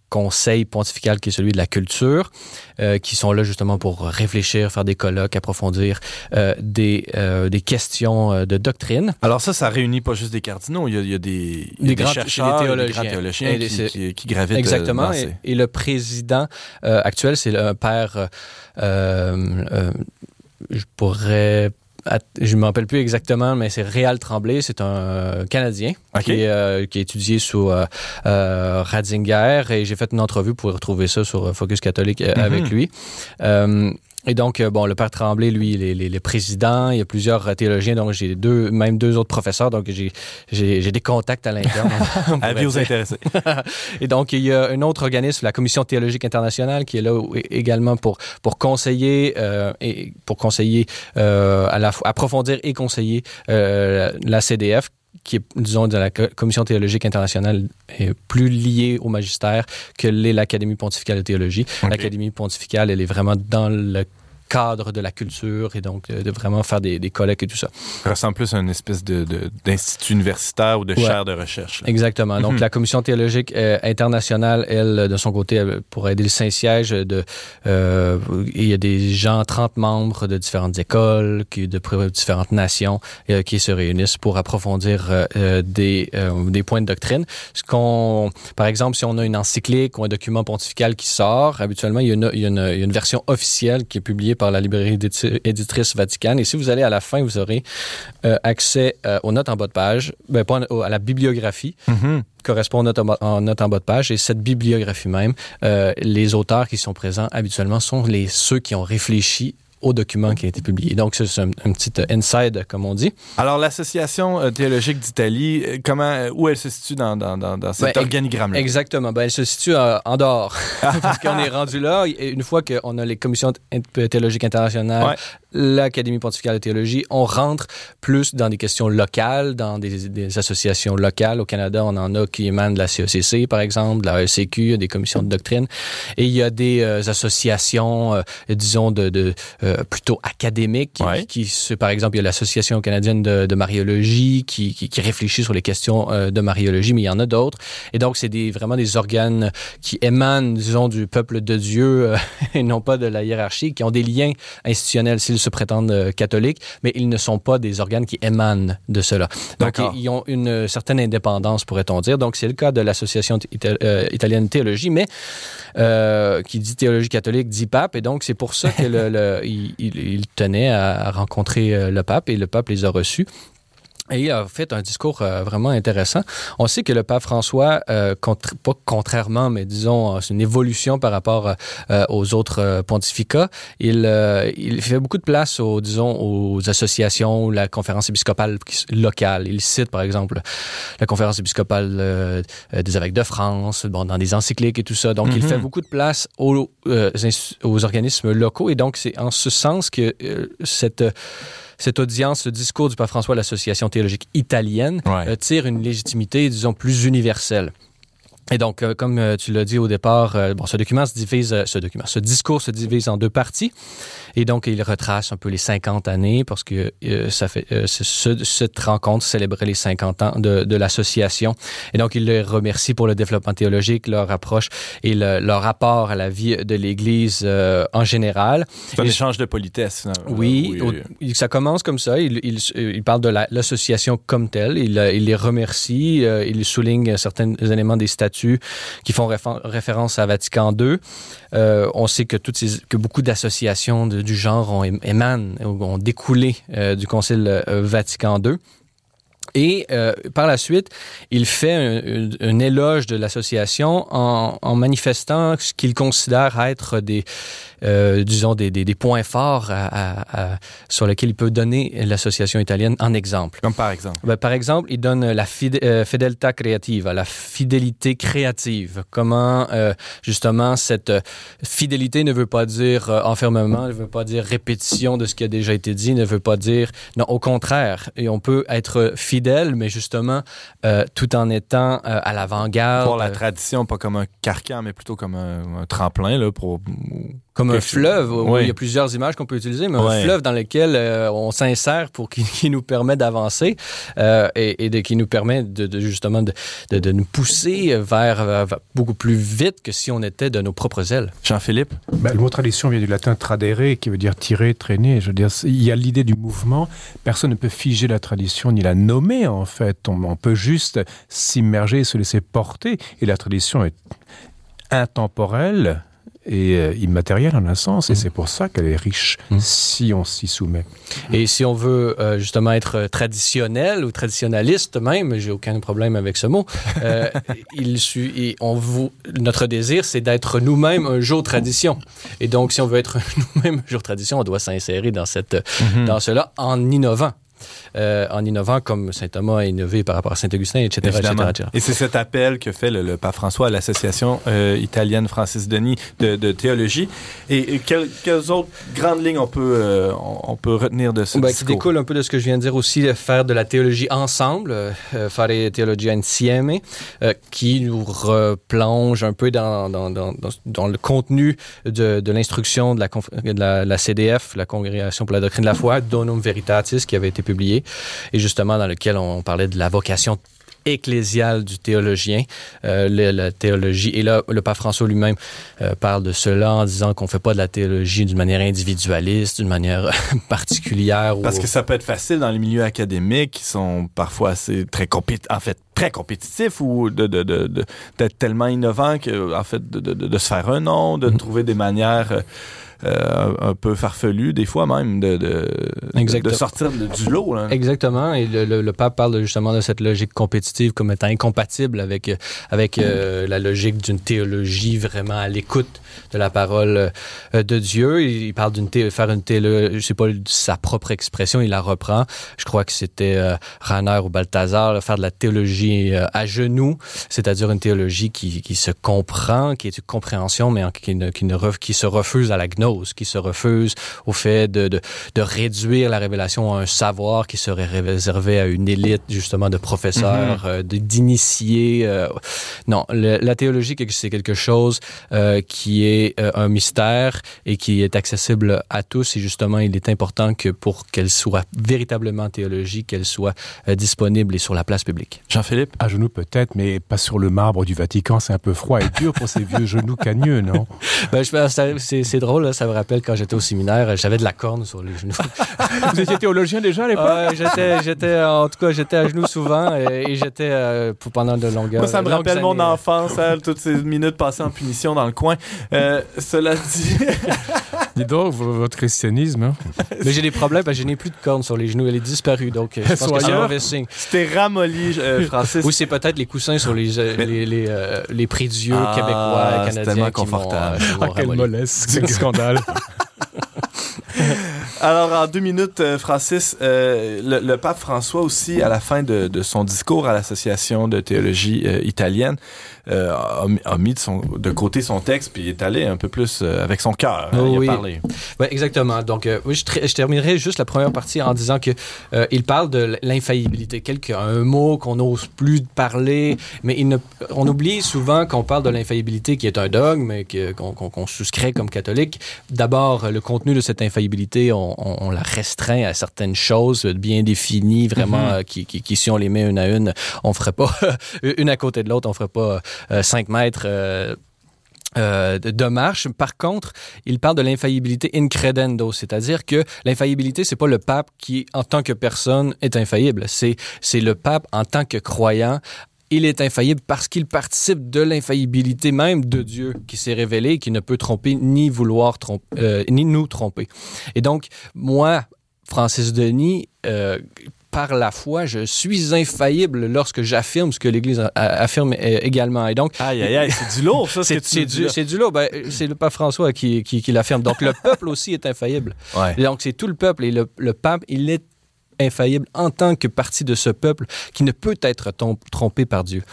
S2: conseil pontifical qui est celui de la culture, euh, qui sont là justement pour réfléchir, faire des colloques, approfondir euh, des, euh, des questions de doctrine.
S1: Alors ça, ça réunit pas juste des cardinaux, il y a, il y a des, y a chercheurs,
S2: des
S1: a des
S2: théologiens.
S1: théologiens
S2: Et
S1: qui, qui, qui gravitent
S2: Exactement. Et, et le président actuel, c'est un père, je pourrais, je ne me rappelle plus exactement, mais c'est Réal Tremblay, c'est un euh, Canadien qui, est, euh, qui étudié sous euh, euh, Ratzinger et j'ai fait une entrevue pour retrouver ça sur Focus catholique
S1: Mhm.
S2: avec lui. Et donc, euh, bon, le père Tremblay, lui, il est, il est le président. Il y a plusieurs euh, théologiens, donc j'ai deux, même deux autres professeurs, donc j'ai j'ai des contacts à l'interne. *laughs*
S1: Avis aux intéressés. *laughs*
S2: Et donc, il y a un autre organisme, la Commission théologique internationale, qui est là également pour, pour conseiller, euh, et pour conseiller, euh, à la approfondir et conseiller euh, la CDF qui est, disons, de la Co- Commission théologique internationale, est plus liée au magistère que l'est l'Académie pontificale de théologie. L'Académie pontificale, elle est vraiment dans le cadre de la culture et donc de, de vraiment faire des, des colloques et tout ça.
S1: Ça ressemble plus à une espèce de- de- d'institut universitaire ou de
S2: Ouais.
S1: chaire de recherche. là.
S2: Exactement. Donc,
S1: Mhm.
S2: la Commission théologique euh, internationale, elle, de son côté, elle, pour aider le Saint-Siège, de, euh, il y a des gens, 30 membres de différentes écoles, qui, de différentes nations, euh, qui se réunissent pour approfondir euh, des, des points de doctrine. Ce qu'on, par exemple, si on a une encyclique ou un document pontifical qui sort, habituellement, il y a une, il y a une, il y a une version officielle qui est publiée par la librairie éditrice Vaticane. Et si vous allez à la fin, vous aurez euh, accès euh, aux notes en bas de page, ben, pas en- à la bibliographie
S1: Mhm.
S2: correspond en note en, bas- en bas de page. Et cette bibliographie même, euh, les auteurs qui sont présents habituellement sont les, ceux qui ont réfléchi au document qui a été publié. Donc, c'est un, un petit euh, inside, comme on dit.
S1: Alors, l'Association euh, théologique d'Italie, euh, comment, où elle se situe dans, dans, dans, dans cet
S2: Ben,
S1: organigramme-là?
S2: Exactement. Ben, elle se situe en dehors. *laughs* *laughs* Parce qu'on est rendu là. Et une fois qu'on a les commissions th- théologiques internationales,
S1: Ouais.
S2: l'Académie pontificale de théologie, on rentre plus dans des questions locales, dans des, des associations locales. Au Canada, on en a qui émanent de la CECC, par exemple, de la ECQ, il y a des commissions de doctrine. Et il y a des euh, associations, euh, disons, de, de euh, plutôt académiques, qui,
S1: Ouais.
S2: qui se- par exemple, il y a l'Association canadienne de, de mariologie qui, qui, qui réfléchit sur les questions euh, de mariologie, mais il y en a d'autres. Et donc, c'est des, vraiment des organes qui émanent, disons, du peuple de Dieu euh, *laughs* et non pas de la hiérarchie, qui ont des liens institutionnels s'ils se prétendent euh, catholiques, mais ils ne sont pas des organes qui émanent de cela. Donc, ils, ils ont une euh, certaine indépendance, pourrait-on dire. Donc, c'est le cas de l'Association ita- euh, italienne de théologie, mais euh, qui dit théologie catholique dit pape. Et donc, c'est pour ça que le, le- il, il- il tenait à, à rencontrer euh, le pape et le pape les a reçus. Et il a fait un discours euh, vraiment intéressant. On sait que le pape François, euh, contr- pas contrairement, mais disons, euh, c'est une évolution par rapport euh, aux autres euh, pontificats. Il, euh, il fait beaucoup de place aux, disons, aux associations, la conférence épiscopale locale. Il cite, par exemple, la conférence épiscopale des évêques de France, bon, dans des encycliques et tout ça. Donc, il
S1: Mhm.
S2: fait beaucoup de place aux, euh, aux organismes locaux. Et donc, c'est en ce sens que euh, cette cette audience, ce discours du pape François à l'Association théologique italienne
S1: Ouais.
S2: euh, tire une légitimité, disons, plus universelle. Et donc, euh, comme euh, tu l'as dit au départ, euh, bon, ce document se divise, ce document, ce discours se divise en deux parties. Et donc, il retrace un peu les 50 années parce que ça fait, ce- ce- cette rencontre célébrait les 50 ans de, de l'association. Et donc, il les remercie pour le développement théologique, leur approche et le- leur rapport à la vie de l'Église en général.
S1: C'est un
S2: Et-
S1: échange de politesse. finalement.
S2: Oui,
S1: oui.
S2: au- il- ça commence comme ça. Il, il, il parle de la- l'association comme telle. Il, il les remercie. il souligne certains éléments des statuts qui font réfé- référence à Vatican II. Euh, on sait que, beaucoup d'associations du genre ont, ém- émanent, ont découlé euh, du Concile euh, Vatican II. Et euh, par la suite, il fait un, un- éloge de l'association en, en manifestant ce qu'il considère être des, euh, disons, des, des, des points forts à- à- à- sur lesquels il peut donner l'association italienne en exemple.
S1: Comme par exemple.
S2: Ben, par exemple, il donne la fide- euh, fedeltà creativa, la fidélité créative. Comment, euh, justement, cette euh, fidélité ne veut pas dire euh, enfermement, ne veut pas dire répétition de ce qui a déjà été dit, ne veut pas dire... Non, au contraire. Et on peut être fidèle, mais justement, euh, tout en étant euh, à l'avant-garde.
S1: Pour la
S2: euh,
S1: tradition, pas comme un carcan, mais plutôt comme un, un tremplin là, pour.
S2: Comme un fleuve, où
S1: Oui.
S2: il y a plusieurs images qu'on peut utiliser, mais un fleuve dans lequel euh, on s'insère pour qui, *laughs* qui nous permet d'avancer euh, et, et de, qui nous permet de, de- justement de, de, de nous pousser vers, vers beaucoup plus vite que si on était de nos propres ailes.
S1: Jean-Philippe?
S3: Ben, le mot tradition vient du latin tradere, qui veut dire tirer, traîner. Je veux dire, il y a l'idée du mouvement. Personne ne peut figer la tradition ni la nommer, en fait. On, on peut juste s'immerger, se laisser porter. Et la tradition est intemporelle et euh, immatérielle en un sens, et
S2: Mm.
S3: c'est pour ça qu'elle est riche
S2: Mm.
S3: si on s'y soumet.
S2: Et si on veut euh, justement être traditionnel ou traditionnaliste même, j'ai aucun problème avec ce mot, euh, *laughs* il, et on vous, notre désir, c'est d'être nous-mêmes un jour tradition. Et donc, si on veut être *laughs* nous-mêmes un jour tradition, on doit s'insérer dans, cette,
S1: Mhm.
S2: dans cela en innovant. Euh, en innovant comme Saint Thomas a innové par rapport à Saint Augustin, etc. etc..
S1: Et c'est cet appel que fait le, le pape François à l'association euh, italienne Francis Denis de, de théologie. Et, et quelles, quelles autres grandes lignes on peut, euh, on, peut retenir de ce
S2: Ben, qui
S1: discours?
S2: découle un peu de ce que je viens de dire aussi, faire de la théologie ensemble, fare teologia insieme, qui nous replonge un peu dans, dans, dans, dans, dans le contenu de, de l'instruction de la, conf- de la, la CDF, la Congrégation pour la doctrine de la foi, Donum Veritatis, qui avait été publié, et justement dans lequel on parlait de la vocation ecclésiale du théologien, euh, la théologie. Et là, le pape François lui-même euh, parle de cela en disant qu'on fait pas de la théologie d'une manière individualiste, d'une manière *laughs* particulière.
S1: Parce
S2: ou-
S1: que ça peut être facile dans les milieux académiques qui sont parfois assez très compétitifs, en fait, très compétitifs ou de, de, de, de- d'être tellement innovants que, en fait, de, se faire un nom, de
S2: Mhm.
S1: trouver des manières euh, euh, un peu farfelues, des fois même, de, de, de, sortir de- du lot. Là.
S2: Exactement. Et le, le- le pape parle justement de cette logique compétitive comme étant incompatible avec, avec euh, la logique d'une théologie vraiment à l'écoute de la parole euh, de Dieu. Il, il parle d'une faire une théologie, je sais pas sa propre expression, il la reprend. Je crois que c'était euh, Raner ou Balthazar, là, faire de la théologie euh, à genoux, c'est-à-dire une théologie qui, qui se comprend, qui est une compréhension, mais qui, ne, qui, ne qui se refuse à la gnose, qui se refuse au fait de, de, de réduire la révélation à un savoir qui serait réservé à une élite justement de professeurs, euh, de- d'initiés. euh. non, le- la théologie, c'est quelque chose euh, qui est un mystère et qui est accessible à tous. Et justement, il est important que pour qu'elle soit véritablement théologique, qu'elle soit disponible et sur la place publique.
S1: Jean-Philippe?
S3: À genoux peut-être, mais pas sur le marbre du Vatican, c'est un peu froid et dur pour ces vieux *laughs* genoux cagneux, non?
S2: Ben, c'est drôle, là, ça me rappelle quand j'étais au séminaire, j'avais de la corne sur les genoux. *laughs*
S3: Vous étiez théologien déjà à l'époque?
S2: Ouais, j'étais, j'étais, en tout cas, j'étais à genoux souvent et, et j'étais euh, pour- pendant de longues
S1: Moi, ça me rappelle mon
S2: années.
S1: enfance, hein, toutes ces minutes passées en punition dans le coin. Euh, cela dit, *laughs*
S3: Dis donc, votre christianisme. hein. *laughs*
S2: Mais j'ai des problèmes je n'ai plus de corne sur les genoux. Elle est disparue, donc euh, je pense
S3: Sont
S2: que c'est un mauvais signe.
S1: c'était ramolli, euh, *laughs* Francis.
S2: Ou c'est peut-être les coussins sur les, euh,
S1: Mais-
S2: les, les, euh, les prédieux
S1: Ah,
S2: québécois,
S1: c'est
S2: canadiens.
S1: tellement
S2: qui m'ont,
S1: confortable.
S2: euh, qui
S3: Ah, quelle mollesse, quel scandale. *laughs*
S1: Alors, en deux minutes, Francis, euh, le, le pape François aussi, à la fin de, de son discours à l'Association de théologie euh, italienne, euh, a, mis- a mis de, son- de côté son texte, puis est allé un peu plus euh, avec son cœur. hein,
S2: Oh
S1: il
S2: oui.
S1: a parlé.
S2: Ouais, exactement. Donc, euh, oui, je, terminerai juste la première partie en disant que euh, il parle de l'infaillibilité, quelque un mot qu'on n'ose plus parler, mais il ne, on oublie souvent qu'on parle de l'infaillibilité qui est un dogme qu'on souscrit comme catholique. D'abord, le contenu de cette infaillibilité, on, on- on la restreint à certaines choses bien définies, vraiment, euh, qui, qui, qui, si on les met une à une, on ferait pas *laughs* une à côté de l'autre, on ferait pas 5 mètres. euh, euh, de, marche. Par contre, il parle de l'infaillibilité incredendo, c'est-à-dire que l'infaillibilité, c'est pas le pape qui, en tant que personne, est infaillible. C'est c'est le pape en tant que croyant. Il est infaillible parce qu'il participe de l'infaillibilité même de Dieu qui s'est révélé qui ne peut tromper ni vouloir tromper, euh, ni nous tromper. Et donc, moi, Francis Denis, euh, par la foi, je suis infaillible lorsque j'affirme ce que l'Église affirme euh, également. Et donc,
S1: Aïe, aïe, aïe, c'est du lourd, ça,
S2: c'est du, c'est du lot. Ben, c'est le pape François qui, qui, qui l'affirme. Donc, le *laughs* peuple aussi est infaillible.
S1: Ouais.
S2: Donc, c'est tout le peuple. Et le, le pape, il est infaillible en tant que partie de ce peuple qui ne peut être trompé par Dieu.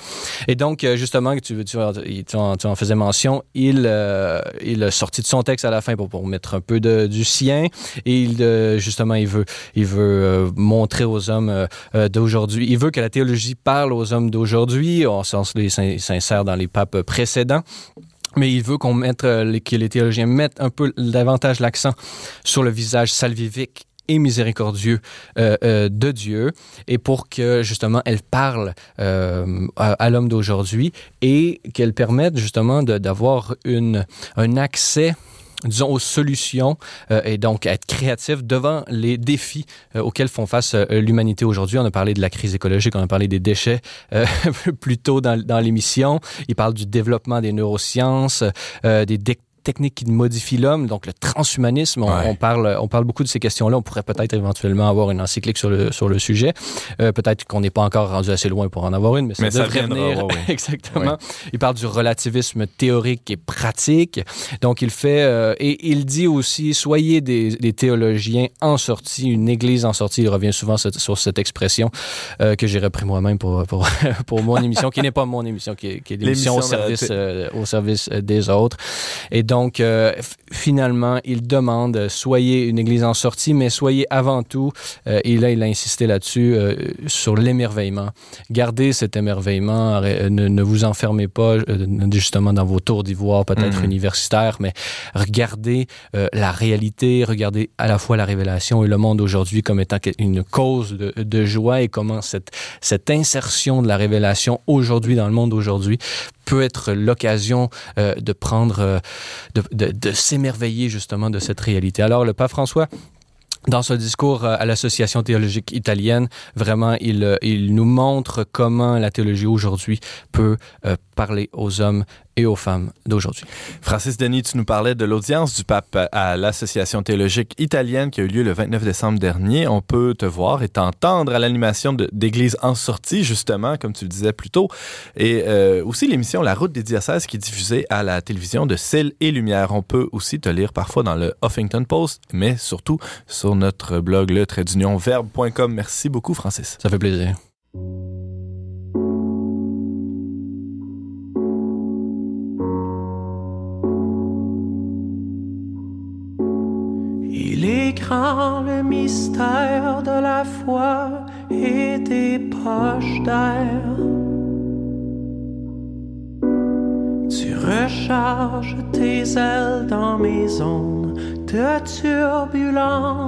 S2: Et donc, euh, justement, tu, tu, tu, en, tu en faisais mention, il, euh, il a sorti de son texte à la fin pour, pour mettre un peu de, du sien. Et il, euh, justement, il veut, il veut euh, montrer aux hommes d'aujourd'hui, il veut que la théologie parle aux hommes d'aujourd'hui, en sens les sin- sincère dans les papes précédents. Mais il veut qu'on mette, que les théologiens mettent un peu davantage l'accent sur le visage salvifique et miséricordieux euh, euh, de Dieu et pour que justement elle parle euh, à, l'homme d'aujourd'hui et qu'elle permette justement d'avoir un accès disons, aux solutions et donc être créatif devant les défis auxquels font face l'humanité aujourd'hui. On a parlé de la crise écologique, on a parlé des déchets *laughs* plus tôt dans, dans l'émission. Il parle du développement des neurosciences, des techniques qui modifient l'homme, donc le transhumanisme. On,
S1: Ouais.
S2: on parle, on parle beaucoup de ces questions-là. On pourrait peut-être éventuellement avoir une encyclique sur le, sur le sujet. Euh, peut-être qu'on n'est pas encore rendu assez loin pour en avoir une, mais ça
S1: Mais ça
S2: venir.
S1: ouais. *laughs*
S2: Exactement. Il parle du relativisme théorique et pratique. Donc, il fait, euh, et il dit aussi, soyez des, des théologiens en sortie, une église en sortie. Il revient souvent sur, sur cette expression euh, que j'ai repris moi-même pour, pour, *laughs* pour mon émission, qui n'est pas mon émission, qui est, qui est l'émission au
S1: de la
S2: service,
S1: thé-
S2: euh, au service euh, des autres. Et donc, euh, f- finalement, il demande, euh, soyez une église en sortie, mais soyez avant tout, euh, et là, il a insisté là-dessus, euh, sur l'émerveillement. Gardez cet émerveillement, euh, ne, ne vous enfermez pas euh, justement dans vos tours d'ivoire, peut-être
S1: Mhm.
S2: universitaires, mais regardez euh, la réalité, regardez à la fois la révélation et le monde aujourd'hui comme étant une cause de, de joie et comment cette, cette insertion de la révélation aujourd'hui dans le monde aujourd'hui peut être l'occasion euh, de prendre, euh, de, de, s'émerveiller justement de cette réalité. Alors le pape François, dans ce discours euh, à l'Association théologique italienne, vraiment, il, il nous montre comment la théologie aujourd'hui peut parler aux hommes et aux femmes d'aujourd'hui.
S1: Francis Denis, tu nous parlais de l'audience du pape à l'Association théologique italienne qui a eu lieu le 29 décembre dernier. On peut te voir et t'entendre à l'animation d'Église en sortie, justement, comme tu le disais plus tôt. Et euh, aussi l'émission La route des diocèses qui est diffusée à la télévision de Ciel et Lumière. On peut aussi te lire parfois dans le Huffington Post, mais surtout sur notre blog le trait d'union verbe.com. Merci beaucoup, Francis.
S2: Ça fait plaisir.
S6: Il est le mystère de la foi et des poches d'air. Tu recharges tes ailes dans mes ondes de turbulence.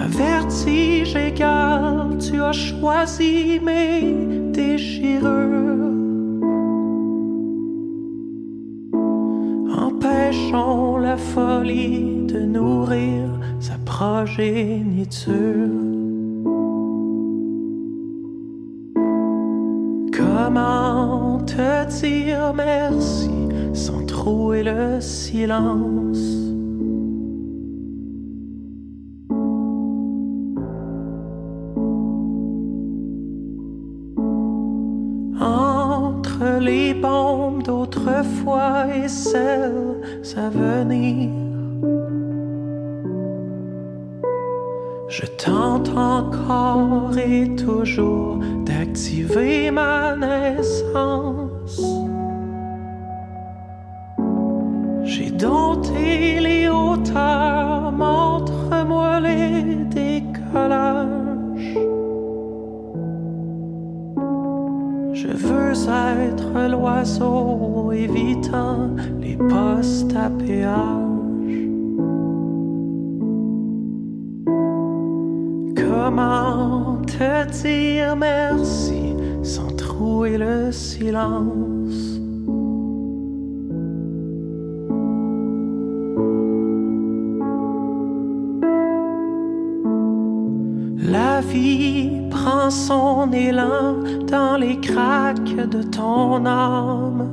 S6: Un vertige égal, tu as choisi mes déchirures. La folie de nourrir sa progéniture. Comment te dire merci sans trouer le silence? Les bombes d'autrefois et celles à venir, je tente encore et toujours d'activer ma naissance. J'ai dompté les hauteurs, montre-moi les décollages. Je veux être l'oiseau évitant les postes à péage. Comment te dire merci sans trouer le silence? Son élan dans les craques de ton âme.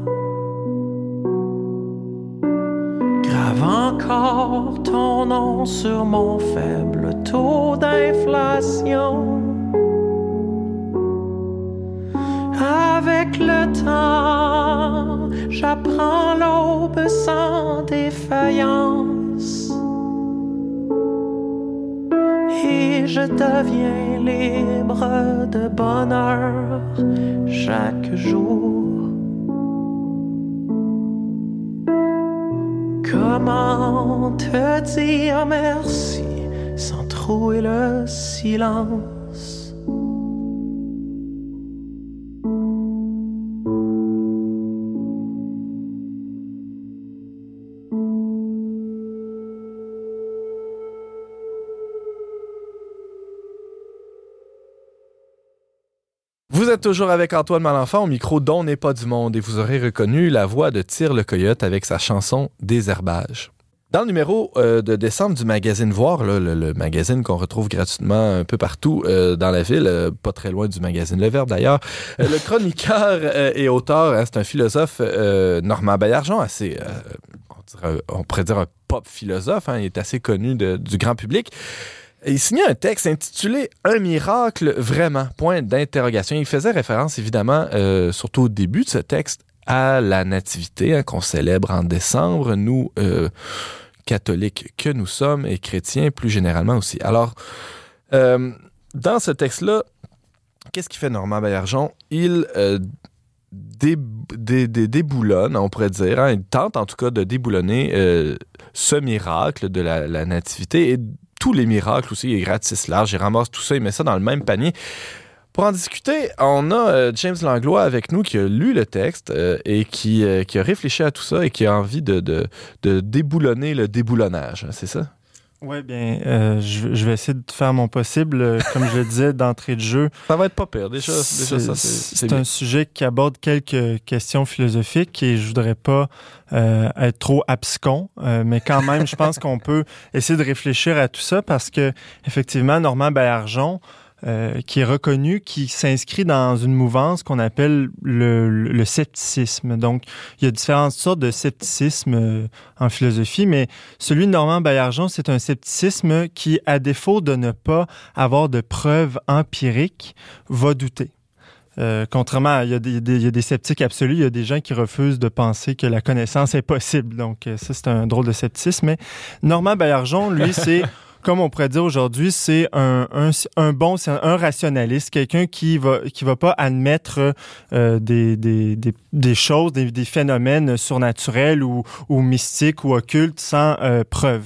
S6: Grave encore ton nom sur mon faible taux d'inflation. Avec le temps, j'apprends l'aube sans défaillance je deviens libre de bonheur chaque jour. Comment te dire merci sans trouver le silence?
S1: Vous êtes toujours avec Antoine Malenfant au micro dont n'est pas du monde et vous aurez reconnu la voix de Tire le Coyote avec sa chanson Désherbage. Dans le numéro euh, de décembre du magazine Voir, le, magazine qu'on retrouve gratuitement un peu partout euh, dans la ville, euh, pas très loin du magazine Le Verbe d'ailleurs, le chroniqueur et auteur, hein, c'est un philosophe Normand Baillargeon, assez, on, pourrait dire un pop philosophe, hein, il est assez connu du grand public. Il signait un texte intitulé Un miracle vraiment, point d'interrogation. Il faisait référence évidemment, euh, surtout au début de ce texte, à la nativité hein, qu'on célèbre en décembre, nous, euh, catholiques que nous sommes et chrétiens plus généralement aussi. Alors, euh, dans ce texte-là, qu'est-ce qu'il fait Normand Baillargeon? Il dé- dé- dé- déboulonne, on pourrait dire, hein, il tente en tout cas de déboulonner ce miracle de la, la nativité et tous les miracles aussi, il gratis large, il ramasse tout ça, il met ça dans le même panier. Pour en discuter, on a euh, James Langlois avec nous qui a lu le texte euh, et qui, euh, qui a réfléchi à tout ça et qui a envie de, déboulonner le déboulonnage, c'est ça?
S4: Oui, bien, euh, je, je vais essayer de faire mon possible. Euh, Comme je le disais d'entrée de jeu,
S1: Ça va être pas pire, déjà, déjà ça, c'est-
S4: un sujet qui aborde quelques questions philosophiques et je voudrais pas euh, être trop abscon, euh, mais quand même, je pense *laughs* qu'on peut essayer de réfléchir à tout ça parce que effectivement, Normand Baillargeon, euh, qui est reconnu, qui s'inscrit dans une mouvance qu'on appelle le, scepticisme. Donc, il y a différentes sortes de scepticisme euh, en philosophie, mais celui de Normand Baillargeon, c'est un scepticisme qui, à défaut de ne pas avoir de preuves empiriques, va douter. Euh, contrairement, à- il y, a des, des- sceptiques absolus, il y a des gens qui refusent de penser que la connaissance est possible. Donc, ça, c'est un drôle de scepticisme. Mais Normand Baillargeon, lui, c'est, *laughs* comme on pourrait dire aujourd'hui, c'est un, un, un bon, c'est un, rationaliste, quelqu'un qui va, qui va pas admettre euh, des, des, des, des choses, des, des phénomènes surnaturels ou, ou mystiques ou occultes sans euh, preuve.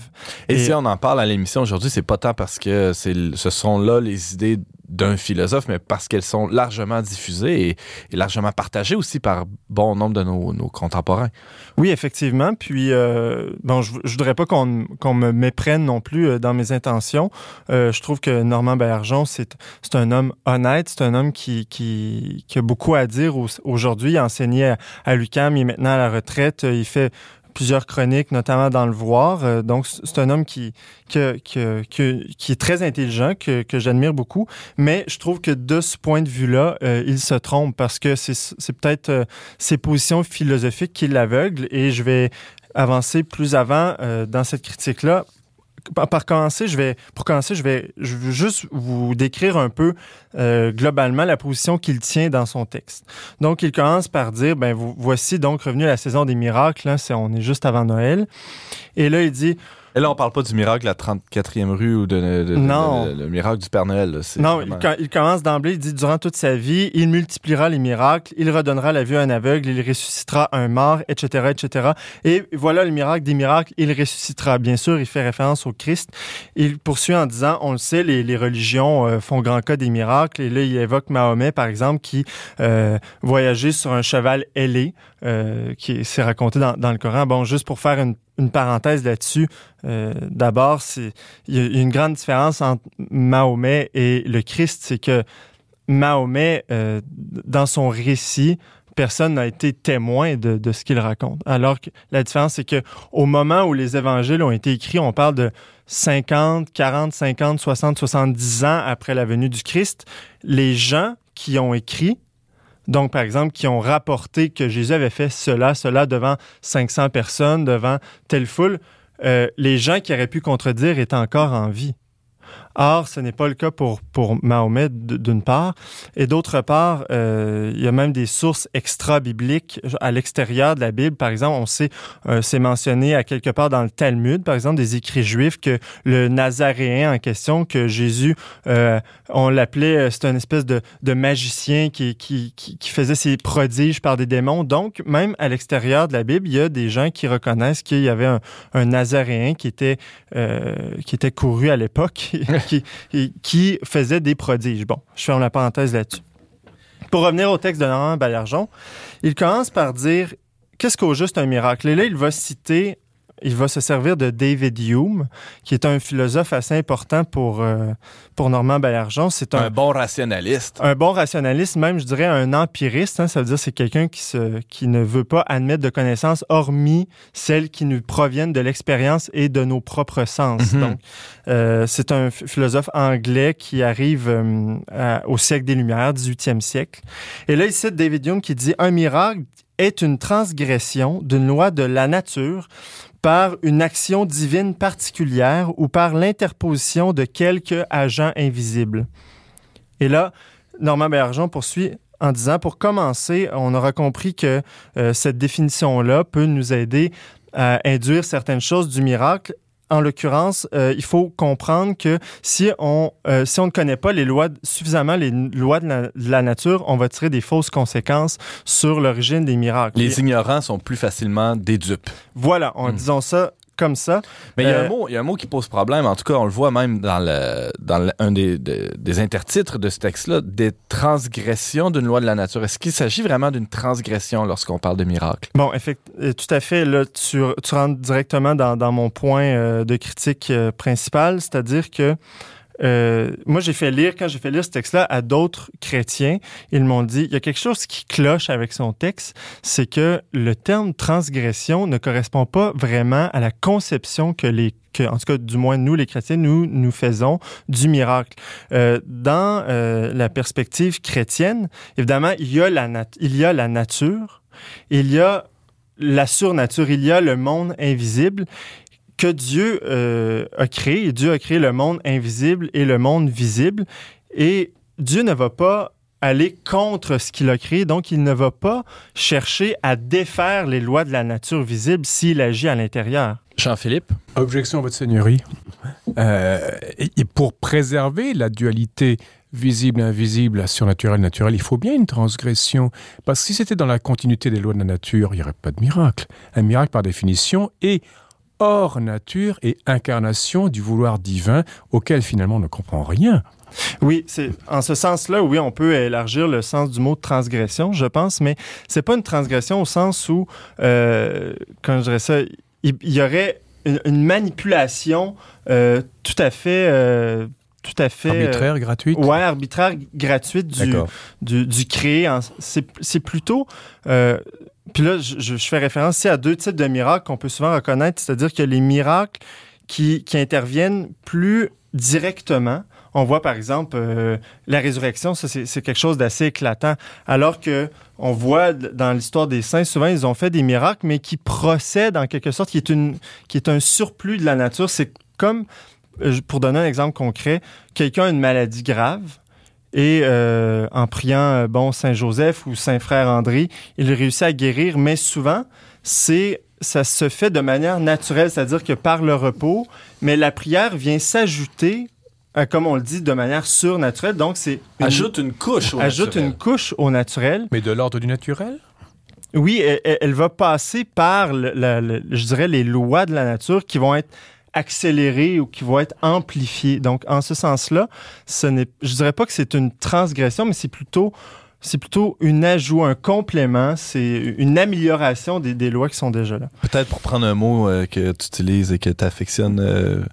S1: Et,
S4: Et-
S1: si on en parle à l'émission aujourd'hui, c'est pas tant parce que c'est, ce sont là les idées d'un philosophe, mais parce qu'elles sont largement diffusées et, largement partagées aussi par bon nombre de nos, contemporains.
S4: Oui, effectivement. Puis, euh, bon, je, je voudrais pas qu'on qu'on me méprenne non plus euh, dans mes intentions. Euh, je trouve que Normand Baillargeon, c'est un homme honnête, c'est un homme qui, qui, a beaucoup à dire au- aujourd'hui. Il a enseigné à, à l'UQAM, il est maintenant à la retraite. Il fait plusieurs chroniques, notamment dans Le Voir. Euh, donc, c'est un homme qui, que, qui est très intelligent, que, que j'admire beaucoup. Mais je trouve que de ce point de vue-là, euh, il se trompe parce que c'est c'est peut-être euh, ses positions philosophiques qui l'aveuglent et je vais avancer plus avant dans cette critique-là. Pour commencer, je vais, juste vous décrire un peu euh, globalement la position qu'il tient dans son texte. Donc, il commence par dire, ben, voici donc revenu la saison des miracles. Hein, on est juste avant Noël. Et là, il dit,
S1: Et là, on parle pas du miracle de la 34e rue ou de, de- de-
S4: Non.
S1: de- le miracle du Père Noël. là.
S4: Non,
S1: vraiment-
S4: il, com- il commence d'emblée, il dit durant toute sa vie, il multipliera les miracles, il redonnera la vue à un aveugle, il ressuscitera un mort, etc., etc. Et voilà le miracle des miracles, il ressuscitera. Bien sûr, il fait référence au Christ. Il poursuit en disant, on le sait, les, les religions euh, font grand cas des miracles. Et là, il évoque Mahomet, par exemple, qui euh, voyageait sur un cheval ailé, euh, qui s'est raconté dans, dans le Coran. Bon, juste pour faire une, une parenthèse là-dessus, euh, d'abord, il y a une grande différence entre Mahomet et le Christ, c'est que Mahomet, euh, dans son récit, personne n'a été témoin de, de ce qu'il raconte. Alors que la différence, c'est que au moment où les évangiles ont été écrits, on parle de 50, 40, 50, 60, 70 ans après la venue du Christ. Les gens qui ont écrit, donc par exemple, qui ont rapporté que Jésus avait fait cela, cela devant 500 personnes, devant telle foule, euh, les gens qui auraient pu contredire étaient encore en vie. Or, ce n'est pas le cas pour, pour Mahomet, d'une part. Et d'autre part, euh, il y a même des sources extra-bibliques à l'extérieur de la Bible. Par exemple, on sait, euh, c'est mentionné à quelque part dans le Talmud, par exemple, des écrits juifs, que le Nazaréen en question, que Jésus, euh, on l'appelait, euh, c'est une espèce de, de magicien qui, qui, qui, qui faisait ses prodiges par des démons. Donc, même à l'extérieur de la Bible, il y a des gens qui reconnaissent qu'il y avait un, un Nazaréen qui était, euh, qui était couru à l'époque, *laughs* qui, faisait des prodiges. Bon, je ferme la parenthèse là-dessus. Pour revenir au texte de Normand Baillargeon, il commence par dire qu'est-ce qu'au juste un miracle? Et là, il va citer il va se servir de David Hume, qui est un philosophe assez important pour, euh, pour Normand Baillargeon. C'est un,
S1: Un bon rationaliste.
S4: un bon rationaliste, même je dirais un empiriste. hein. ça veut dire c'est quelqu'un qui, se, qui ne veut pas admettre de connaissances hormis celles qui nous proviennent de l'expérience et de nos propres sens.
S1: Mhm.
S4: Donc, euh, c'est un ph- philosophe anglais qui arrive euh, à- au siècle des Lumières, 18e siècle. Et là, il cite David Hume qui dit Un miracle est une transgression d'une loi de la nature par une action divine particulière ou par l'interposition de quelque agent invisible. Et là, Normand Bergeon poursuit en disant, pour commencer, on aura compris que euh, cette définition-là peut nous aider à induire certaines choses du miracle. En l'occurrence, euh, il faut comprendre que si on, euh, si on ne connaît pas les lois, suffisamment les lois de la, de la nature, on va tirer des fausses conséquences sur l'origine des miracles.
S1: Les ignorants sont plus facilement des dupes.
S4: Voilà, en
S1: Hmm.
S4: disant ça comme ça.
S1: Mais il y, a
S4: Euh,
S1: un mot, il y a un mot qui pose problème. En tout cas, on le voit même dans, le, dans le- un des, de- des intertitres de ce texte-là, des transgressions d'une loi de la nature. Est-ce qu'il s'agit vraiment d'une transgression lorsqu'on parle de miracle?
S4: Bon, effect- euh, tout à fait. Là, tu, tu rentres directement dans, dans mon point euh, de critique euh, principal, c'est-à-dire que euh, moi, j'ai fait lire, quand j'ai fait lire ce texte-là à d'autres chrétiens, ils m'ont dit, il y a quelque chose qui cloche avec son texte, c'est que le terme transgression ne correspond pas vraiment à la conception que les en tout cas, du moins nous, les chrétiens, nous, nous faisons du miracle. Euh, dans euh, la perspective chrétienne, évidemment, il y a la nature, il y a la surnature, il y a le monde invisible que Dieu euh, a créé. Dieu a créé le monde invisible et le monde visible. Et Dieu ne va pas aller contre ce qu'il a créé, donc il ne va pas chercher à défaire les lois de la nature visible s'il agit à l'intérieur.
S1: Jean-Philippe?
S3: Objection, Votre Seigneurie. Euh, et pour préserver la dualité visible-invisible, surnaturel-naturel, il faut bien une transgression. Parce que si c'était dans la continuité des lois de la nature, il n'y aurait pas de miracle. Un miracle, par définition, est hors nature et incarnation du vouloir divin auquel finalement on ne comprend rien.
S4: Oui, c'est en ce sens-là, oui, on peut élargir le sens du mot transgression, je pense, mais c'est pas une transgression au sens où, euh, comment je dirais ça, il, il y aurait une, une manipulation euh, tout à fait, euh, tout à fait euh,
S3: Arbitraire, gratuite?
S4: Ouais, arbitraire, gratuite du, du, du créé. C'est c'est plutôt. euh, puis là, je, fais référence ici à deux types de miracles qu'on peut souvent reconnaître, c'est-à-dire que les miracles qui, qui interviennent plus directement. On voit par exemple euh, la résurrection, c'est quelque chose d'assez éclatant. Alors que on voit dans l'histoire des saints, souvent ils ont fait des miracles, mais qui procèdent en quelque sorte, qui est, une, qui est un surplus de la nature. C'est comme, euh, pour donner un exemple concret, quelqu'un a une maladie grave, et euh, en priant, euh, bon, Saint Joseph ou Saint Frère André, il réussit à guérir, mais souvent, c'est ça se fait de manière naturelle, c'est-à-dire que par le repos, mais la prière vient s'ajouter, euh, comme on le dit, de manière surnaturelle. Donc, c'est une-
S1: Ajoute une couche au
S4: ajoute
S1: naturel.
S4: une couche au naturel.
S3: Mais de l'ordre du naturel?
S4: Oui, elle, elle- elle va passer par, le- la- le- je dirais, les lois de la nature qui vont être accélérées ou qui vont être amplifiées. Donc, en ce sens-là, ce n'est, je dirais pas que c'est une transgression, mais c'est plutôt, c'est plutôt une ajout, un complément, c'est une amélioration des, des lois qui sont déjà là.
S1: Peut-être pour prendre un mot euh, que tu utilises et que tu affectionnes, euh,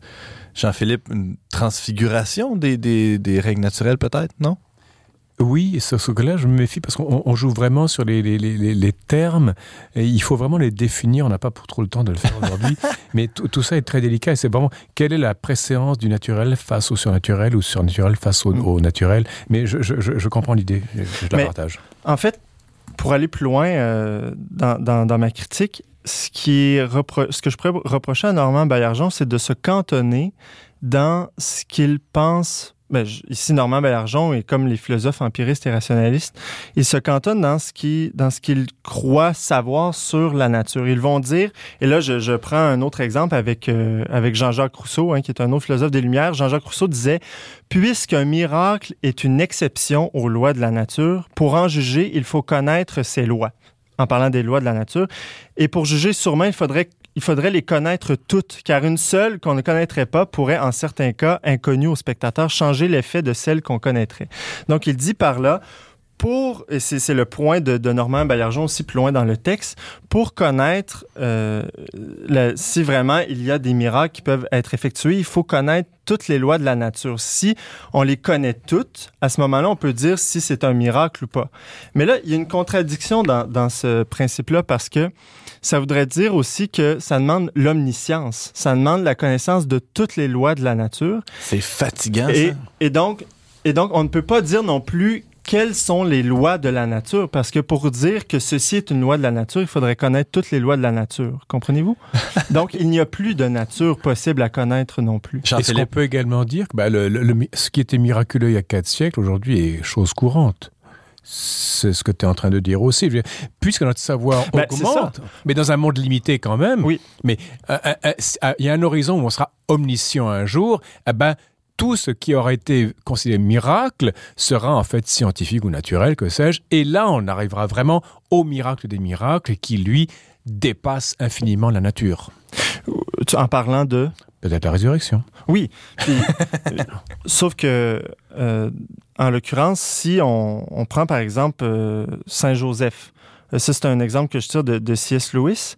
S1: Jean-Philippe, une transfiguration des, des, des règles naturelles, peut-être, non?
S3: Oui, et sur ce là je me méfie parce qu'on on joue vraiment sur les, les, les, les termes et il faut vraiment les définir. On n'a pas pour trop le temps de le faire aujourd'hui, *laughs* mais tout, ça est très délicat et c'est vraiment quelle est la préséance du naturel face au surnaturel ou surnaturel face au, au naturel? Mais je, je, je, je comprends l'idée, je, je la
S4: Mais-
S3: partage.
S4: En fait, pour aller plus loin euh, dans, dans- dans ma critique, ce, qui est repro- ce que je pourrais reprocher à Normand Baillargeon, c'est de se cantonner dans ce qu'il pense. Ben, ici, Normand Baillargeon est comme les philosophes empiristes et rationalistes. Il se cantonne dans ce qui, dans ce qu'il croit savoir sur la nature. Ils vont dire, et là, je, je prends un autre exemple avec, euh, avec Jean-Jacques Rousseau, hein, qui est un autre philosophe des Lumières. Jean-Jacques Rousseau disait Puisqu'un miracle est une exception aux lois de la nature, pour en juger, il faut connaître ces lois. En parlant des lois de la nature. Et pour juger, sûrement, il faudrait, il faudrait les connaître toutes, car une seule qu'on ne connaîtrait pas pourrait, en certains cas, inconnue au spectateur, changer l'effet de celle qu'on connaîtrait. Donc, il dit par là, pour, et c'est le point de, de Normand Baillargeon aussi plus loin dans le texte, pour connaître euh, si vraiment il y a des miracles qui peuvent être effectués, il faut connaître toutes les lois de la nature. Si on les connaît toutes, à ce moment-là, on peut dire si c'est un miracle ou pas. Mais là, il y a une contradiction dans ce principe-là parce que ça voudrait dire aussi que ça demande l'omniscience. Ça demande la connaissance de toutes les lois de la nature.
S1: C'est fatigant,
S4: Et,
S1: ça.
S4: et donc, et donc, on ne peut pas dire non plus quelles sont les lois de la nature, parce que pour dire que ceci est une loi de la nature, il faudrait connaître toutes les lois de la nature. Comprenez-vous? *laughs* Donc, il n'y a plus de nature possible à connaître non plus.
S3: Est-ce qu'on peut également dire que le- le- le mi- ce qui était miraculeux il y a quatre sièles, aujourd'hui est chose courante? C'est ce que tu es en train de dire aussi. Puisque notre savoir
S4: Ben, c'est
S3: augmente, mais dans un monde limité quand même,
S4: Oui.
S3: mais euh, euh, euh, il y a un horizon où on sera omniscient un jour, eh ben, tout ce qui aurait été considéré miracle sera en fait scientifique ou naturel, que sais-je, et là on arrivera vraiment au miracle des miracles qui, lui, dépasse infiniment la nature.
S4: Tu- En parlant de...
S3: Peut-être la résurrection.
S4: Oui. Puis, *laughs* sauf que, euh, en l'occurrence, si on, on prend par exemple euh, Saint-Joseph, euh, ça c'est un exemple que je tire de, de C.S. Lewis.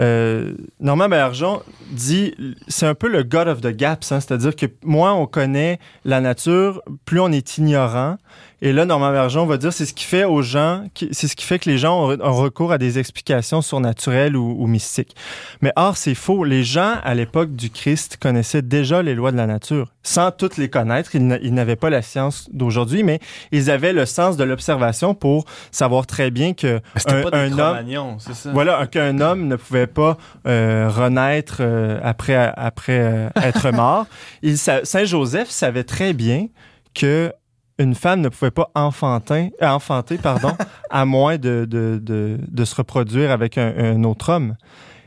S4: Euh, Normand Baillargeon dit, c'est un peu le God of the Gaps, hein, c'est-à-dire que moins on connaît la nature, plus on est ignorant. Et là, Normand Baillargeon va dire, c'est ce qui fait aux gens, c'est ce qui fait que les gens ont, ont recours à des explications surnaturelles ou, ou mystiques. Mais or, c'est faux. Les gens, à l'époque du Christ, connaissaient déjà les lois de la nature. Sans toutes les connaître, ils n'a- ils n'avaient pas la science d'aujourd'hui, mais ils avaient le sens de l'observation pour savoir très bien que un,
S1: pas des
S4: un homme,
S1: ça?
S4: voilà, qu'un homme ne pouvait pas euh, renaître euh, après, après euh, être mort. *laughs* Il, Saint Joseph savait très bien que une femme ne pouvait pas enfanter, euh, enfanter pardon, *laughs* à moins de, de, de, de se reproduire avec un, un autre homme.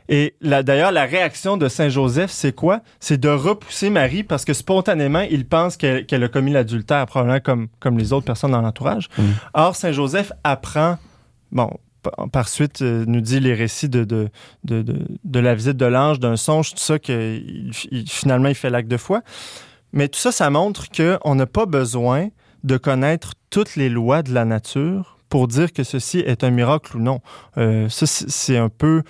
S4: Et d'ailleurs, la réaction de Saint Joseph, c'est quoi? C'est de repousser Marie parce que spontanément, il pense qu'elle a commis l'adultère, probablement comme, comme les autres personnes dans l'entourage.
S1: Mm.
S4: Or, Saint Joseph apprend, bon, par- par suite, euh, nous dit les récits de, de, de, de, de la visite de l'ange, d'un songe, tout ça, que il- il- finalement, il fait l'acte de foi. Mais tout ça, ça montre qu'on n'a pas besoin de connaître toutes les lois de la nature pour dire que ceci est un miracle ou non. Euh, ça, c'est un peu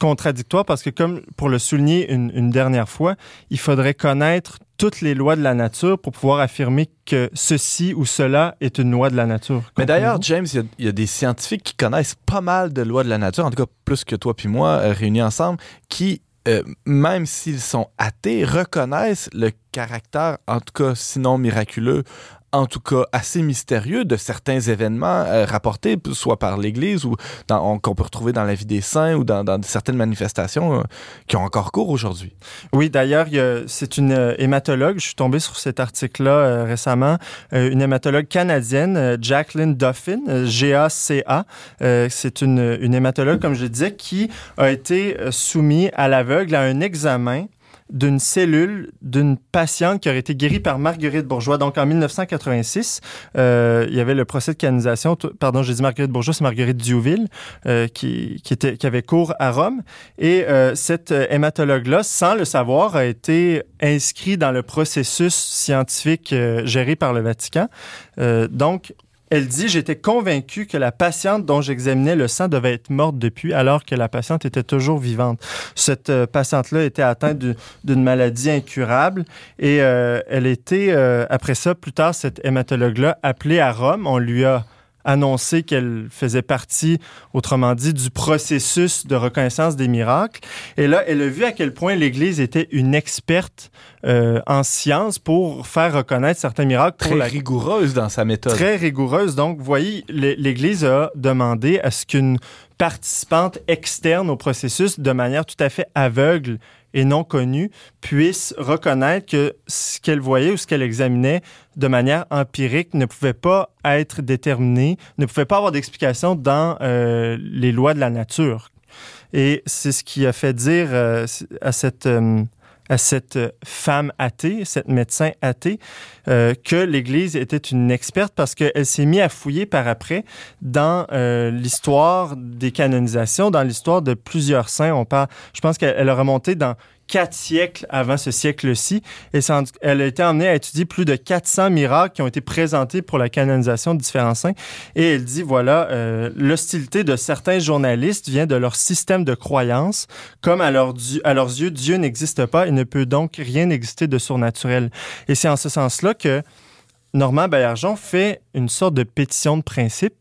S4: contradictoire parce que, comme pour le souligner une, une dernière fois, il faudrait connaître toutes les lois de la nature pour pouvoir affirmer que ceci ou cela est une loi de la nature.
S1: Mais d'ailleurs? James, il y a- il y, a des scientifiques qui connaissent pas mal de lois de la nature, en tout cas plus que toi puis moi, euh, réunis ensemble, qui, euh, même s'ils sont athées, reconnaissent le caractère, en tout cas sinon miraculeux, en tout cas assez mystérieux de certains événements euh, rapportés, soit par l'Église ou qu'on peut retrouver dans la vie des saints ou dans, certaines manifestations euh, qui ont encore cours aujourd'hui.
S4: Oui, d'ailleurs, c'est une euh, hématologue, je suis tombé sur cet article-là récemment, une hématologue canadienne, Jacqueline Duffin, G-A-C-A. C'est une, une hématologue, comme je disais, qui a été soumise à l'aveugle à un examen d'une cellule d'une patiente qui aurait été guérie par Marguerite Bourgeois. Donc, en 1986, euh, il y avait le procès de canonisation. Pardon, j'ai dit Marguerite Bourgeois, c'est Marguerite Diouville, euh, qui, qui, avait cours à Rome. Et euh, cette euh, hématologue-là, sans le savoir, a été inscrit dans le processus scientifique géré par le Vatican. Donc, elle dit, j'étais convaincue que la patiente dont j'examinais le sang devait être morte depuis, alors que la patiente était toujours vivante. Cette euh, patiente-là était atteinte du- d'une maladie incurable et euh, elle était, euh, après ça, plus tard, cette hématologue-là, appelée à Rome. On lui a annoncé qu'elle faisait partie, autrement dit, du processus de reconnaissance des miracles. Et là, elle a vu à quel point l'Église était une experte euh, en sciences pour faire reconnaître certains miracles pour
S1: Très
S4: la
S1: rigoureuse dans sa méthode.
S4: très rigoureuse. Donc, vous voyez, l'É- l'Église a demandé à ce qu'une participante externe au processus, de manière tout à fait aveugle et non connue, puisse reconnaître que ce qu'elle voyait ou ce qu'elle examinait de manière empirique ne pouvait pas être déterminé, ne pouvait pas avoir d'explication dans euh, les lois de la nature. Et c'est ce qui a fait dire euh, à cette... euh, à cette femme athée, cette médecin athée, euh, que l'Église était une experte parce qu'elle s'est mise à fouiller par après dans euh, l'histoire des canonisations, dans l'histoire de plusieurs saints. On parle, je pense qu'elle elle a remonté dans quatre siècles avant ce siècle-ci. Et elle a été emmenée à étudier plus de 400 miracles qui ont été présentés pour la canonisation de différents saints. Et elle dit, voilà, euh, l'hostilité de certains journalistes vient de leur système de croyance. Comme à, à leurs yeux, Dieu n'existe pas et ne peut donc rien exister de surnaturel. Et c'est en ce sens-là que Normand Baillargeon fait une sorte de pétition de principe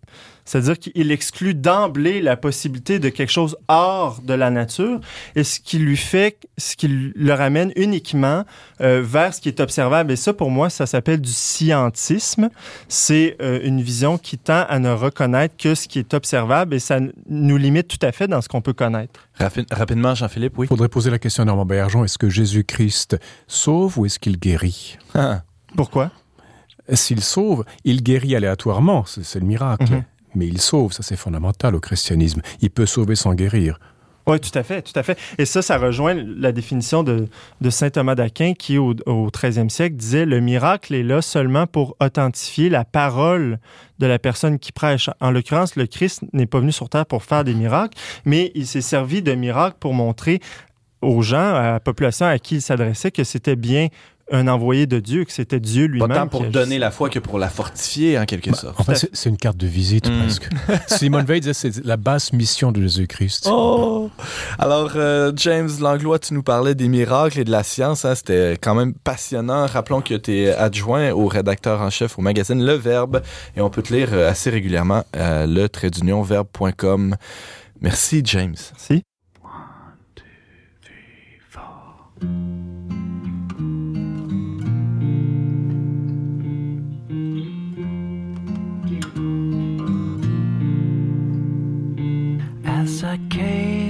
S4: c'est-à-dire qu'il exclut d'emblée la possibilité de quelque chose hors de la nature et ce qui lui fait, ce qui le ramène uniquement euh, vers ce qui est observable. Et ça, pour moi, ça s'appelle du scientisme. C'est euh, une vision qui tend à ne reconnaître que ce qui est observable et ça nous limite tout à fait dans ce qu'on peut connaître.
S1: rapidement, Jean-Philippe, oui.
S3: Il faudrait poser la question à Normand Baillargeon, est-ce que Jésus-Christ sauve ou est-ce qu'il guérit?
S4: Pourquoi?
S3: S'il sauve, il guérit aléatoirement, c'est le miracle. Mm-hmm mais il sauve, ça c'est fondamental au christianisme. Il peut sauver sans guérir.
S4: Oui, tout à fait, tout à fait. Et ça, ça rejoint la définition de, de saint Thomas d'Aquin qui, au, 13e siècle, disait le miracle est là seulement pour authentifier la parole de la personne qui prêche. En l'occurrence, le Christ n'est pas venu sur terre pour faire des miracles, mais il s'est servi de miracles pour montrer aux gens, à la population à qui il s'adressait, que c'était bien un envoyé de Dieu, que c'était Dieu lui-même.
S1: Pas tant pour donner la foi que pour la fortifier, en quelque bah, sorte.
S3: En fait, c'est une carte de visite, mm. presque. *laughs* Simone Veil disait c'est la basse mission de Jésus-Christ.
S1: Oh! Alors, euh, James Langlois, tu nous parlais des miracles et de la science. Hein, C'était quand même passionnant. Rappelons que tu es adjoint au rédacteur en chef au magazine Le Verbe et on peut te lire euh, assez régulièrement à le verbe.com. Merci, James.
S4: Merci.
S6: As I cave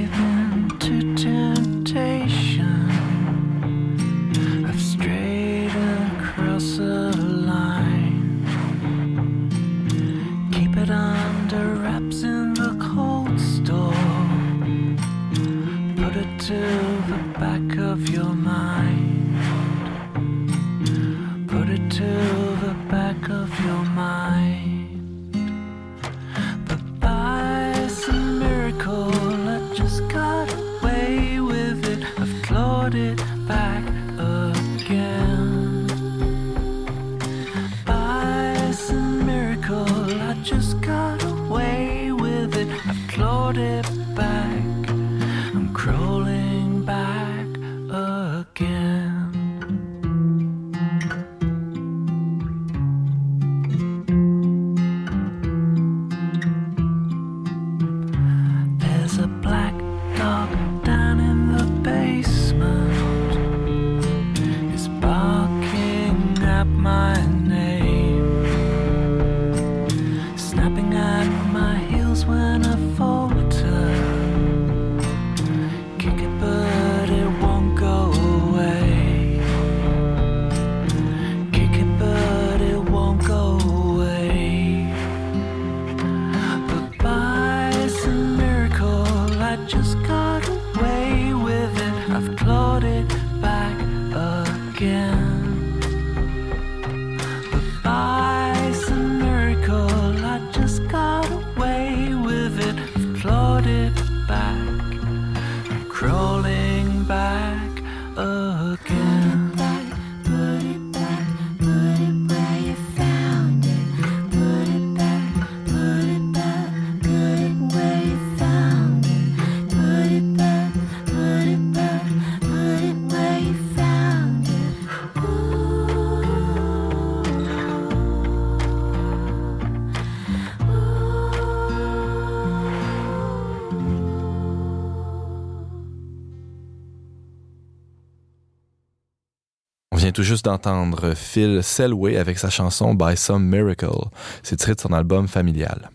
S1: tout juste d'entendre Phil Selway avec sa chanson By Some Miracle. C'est tiré de son album familial.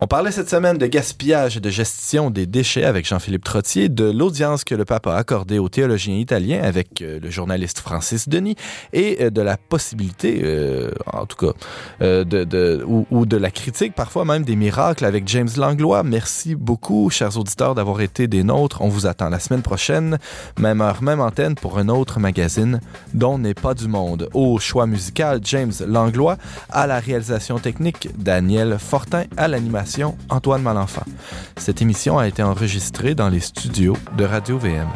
S1: On parlait cette semaine de gaspillage et de gestion des déchets avec Jean-Philippe Trottier, de l'audience que le pape a accordée aux théologiens italiens avec euh, le journaliste Francis Denis et euh, de la possibilité, euh, en tout cas, de, ou, de la critique, parfois même des miracles avec James Langlois. Merci beaucoup, chers auditeurs, d'avoir été des nôtres. On vous attend la semaine prochaine, même heure, même antenne pour un autre magazine dont n'est pas du monde. Au choix musical, James Langlois, à la réalisation technique, Daniel Fortin, à l'animation Antoine Malenfant. Cette émission a été enregistrée dans les studios de Radio-VM.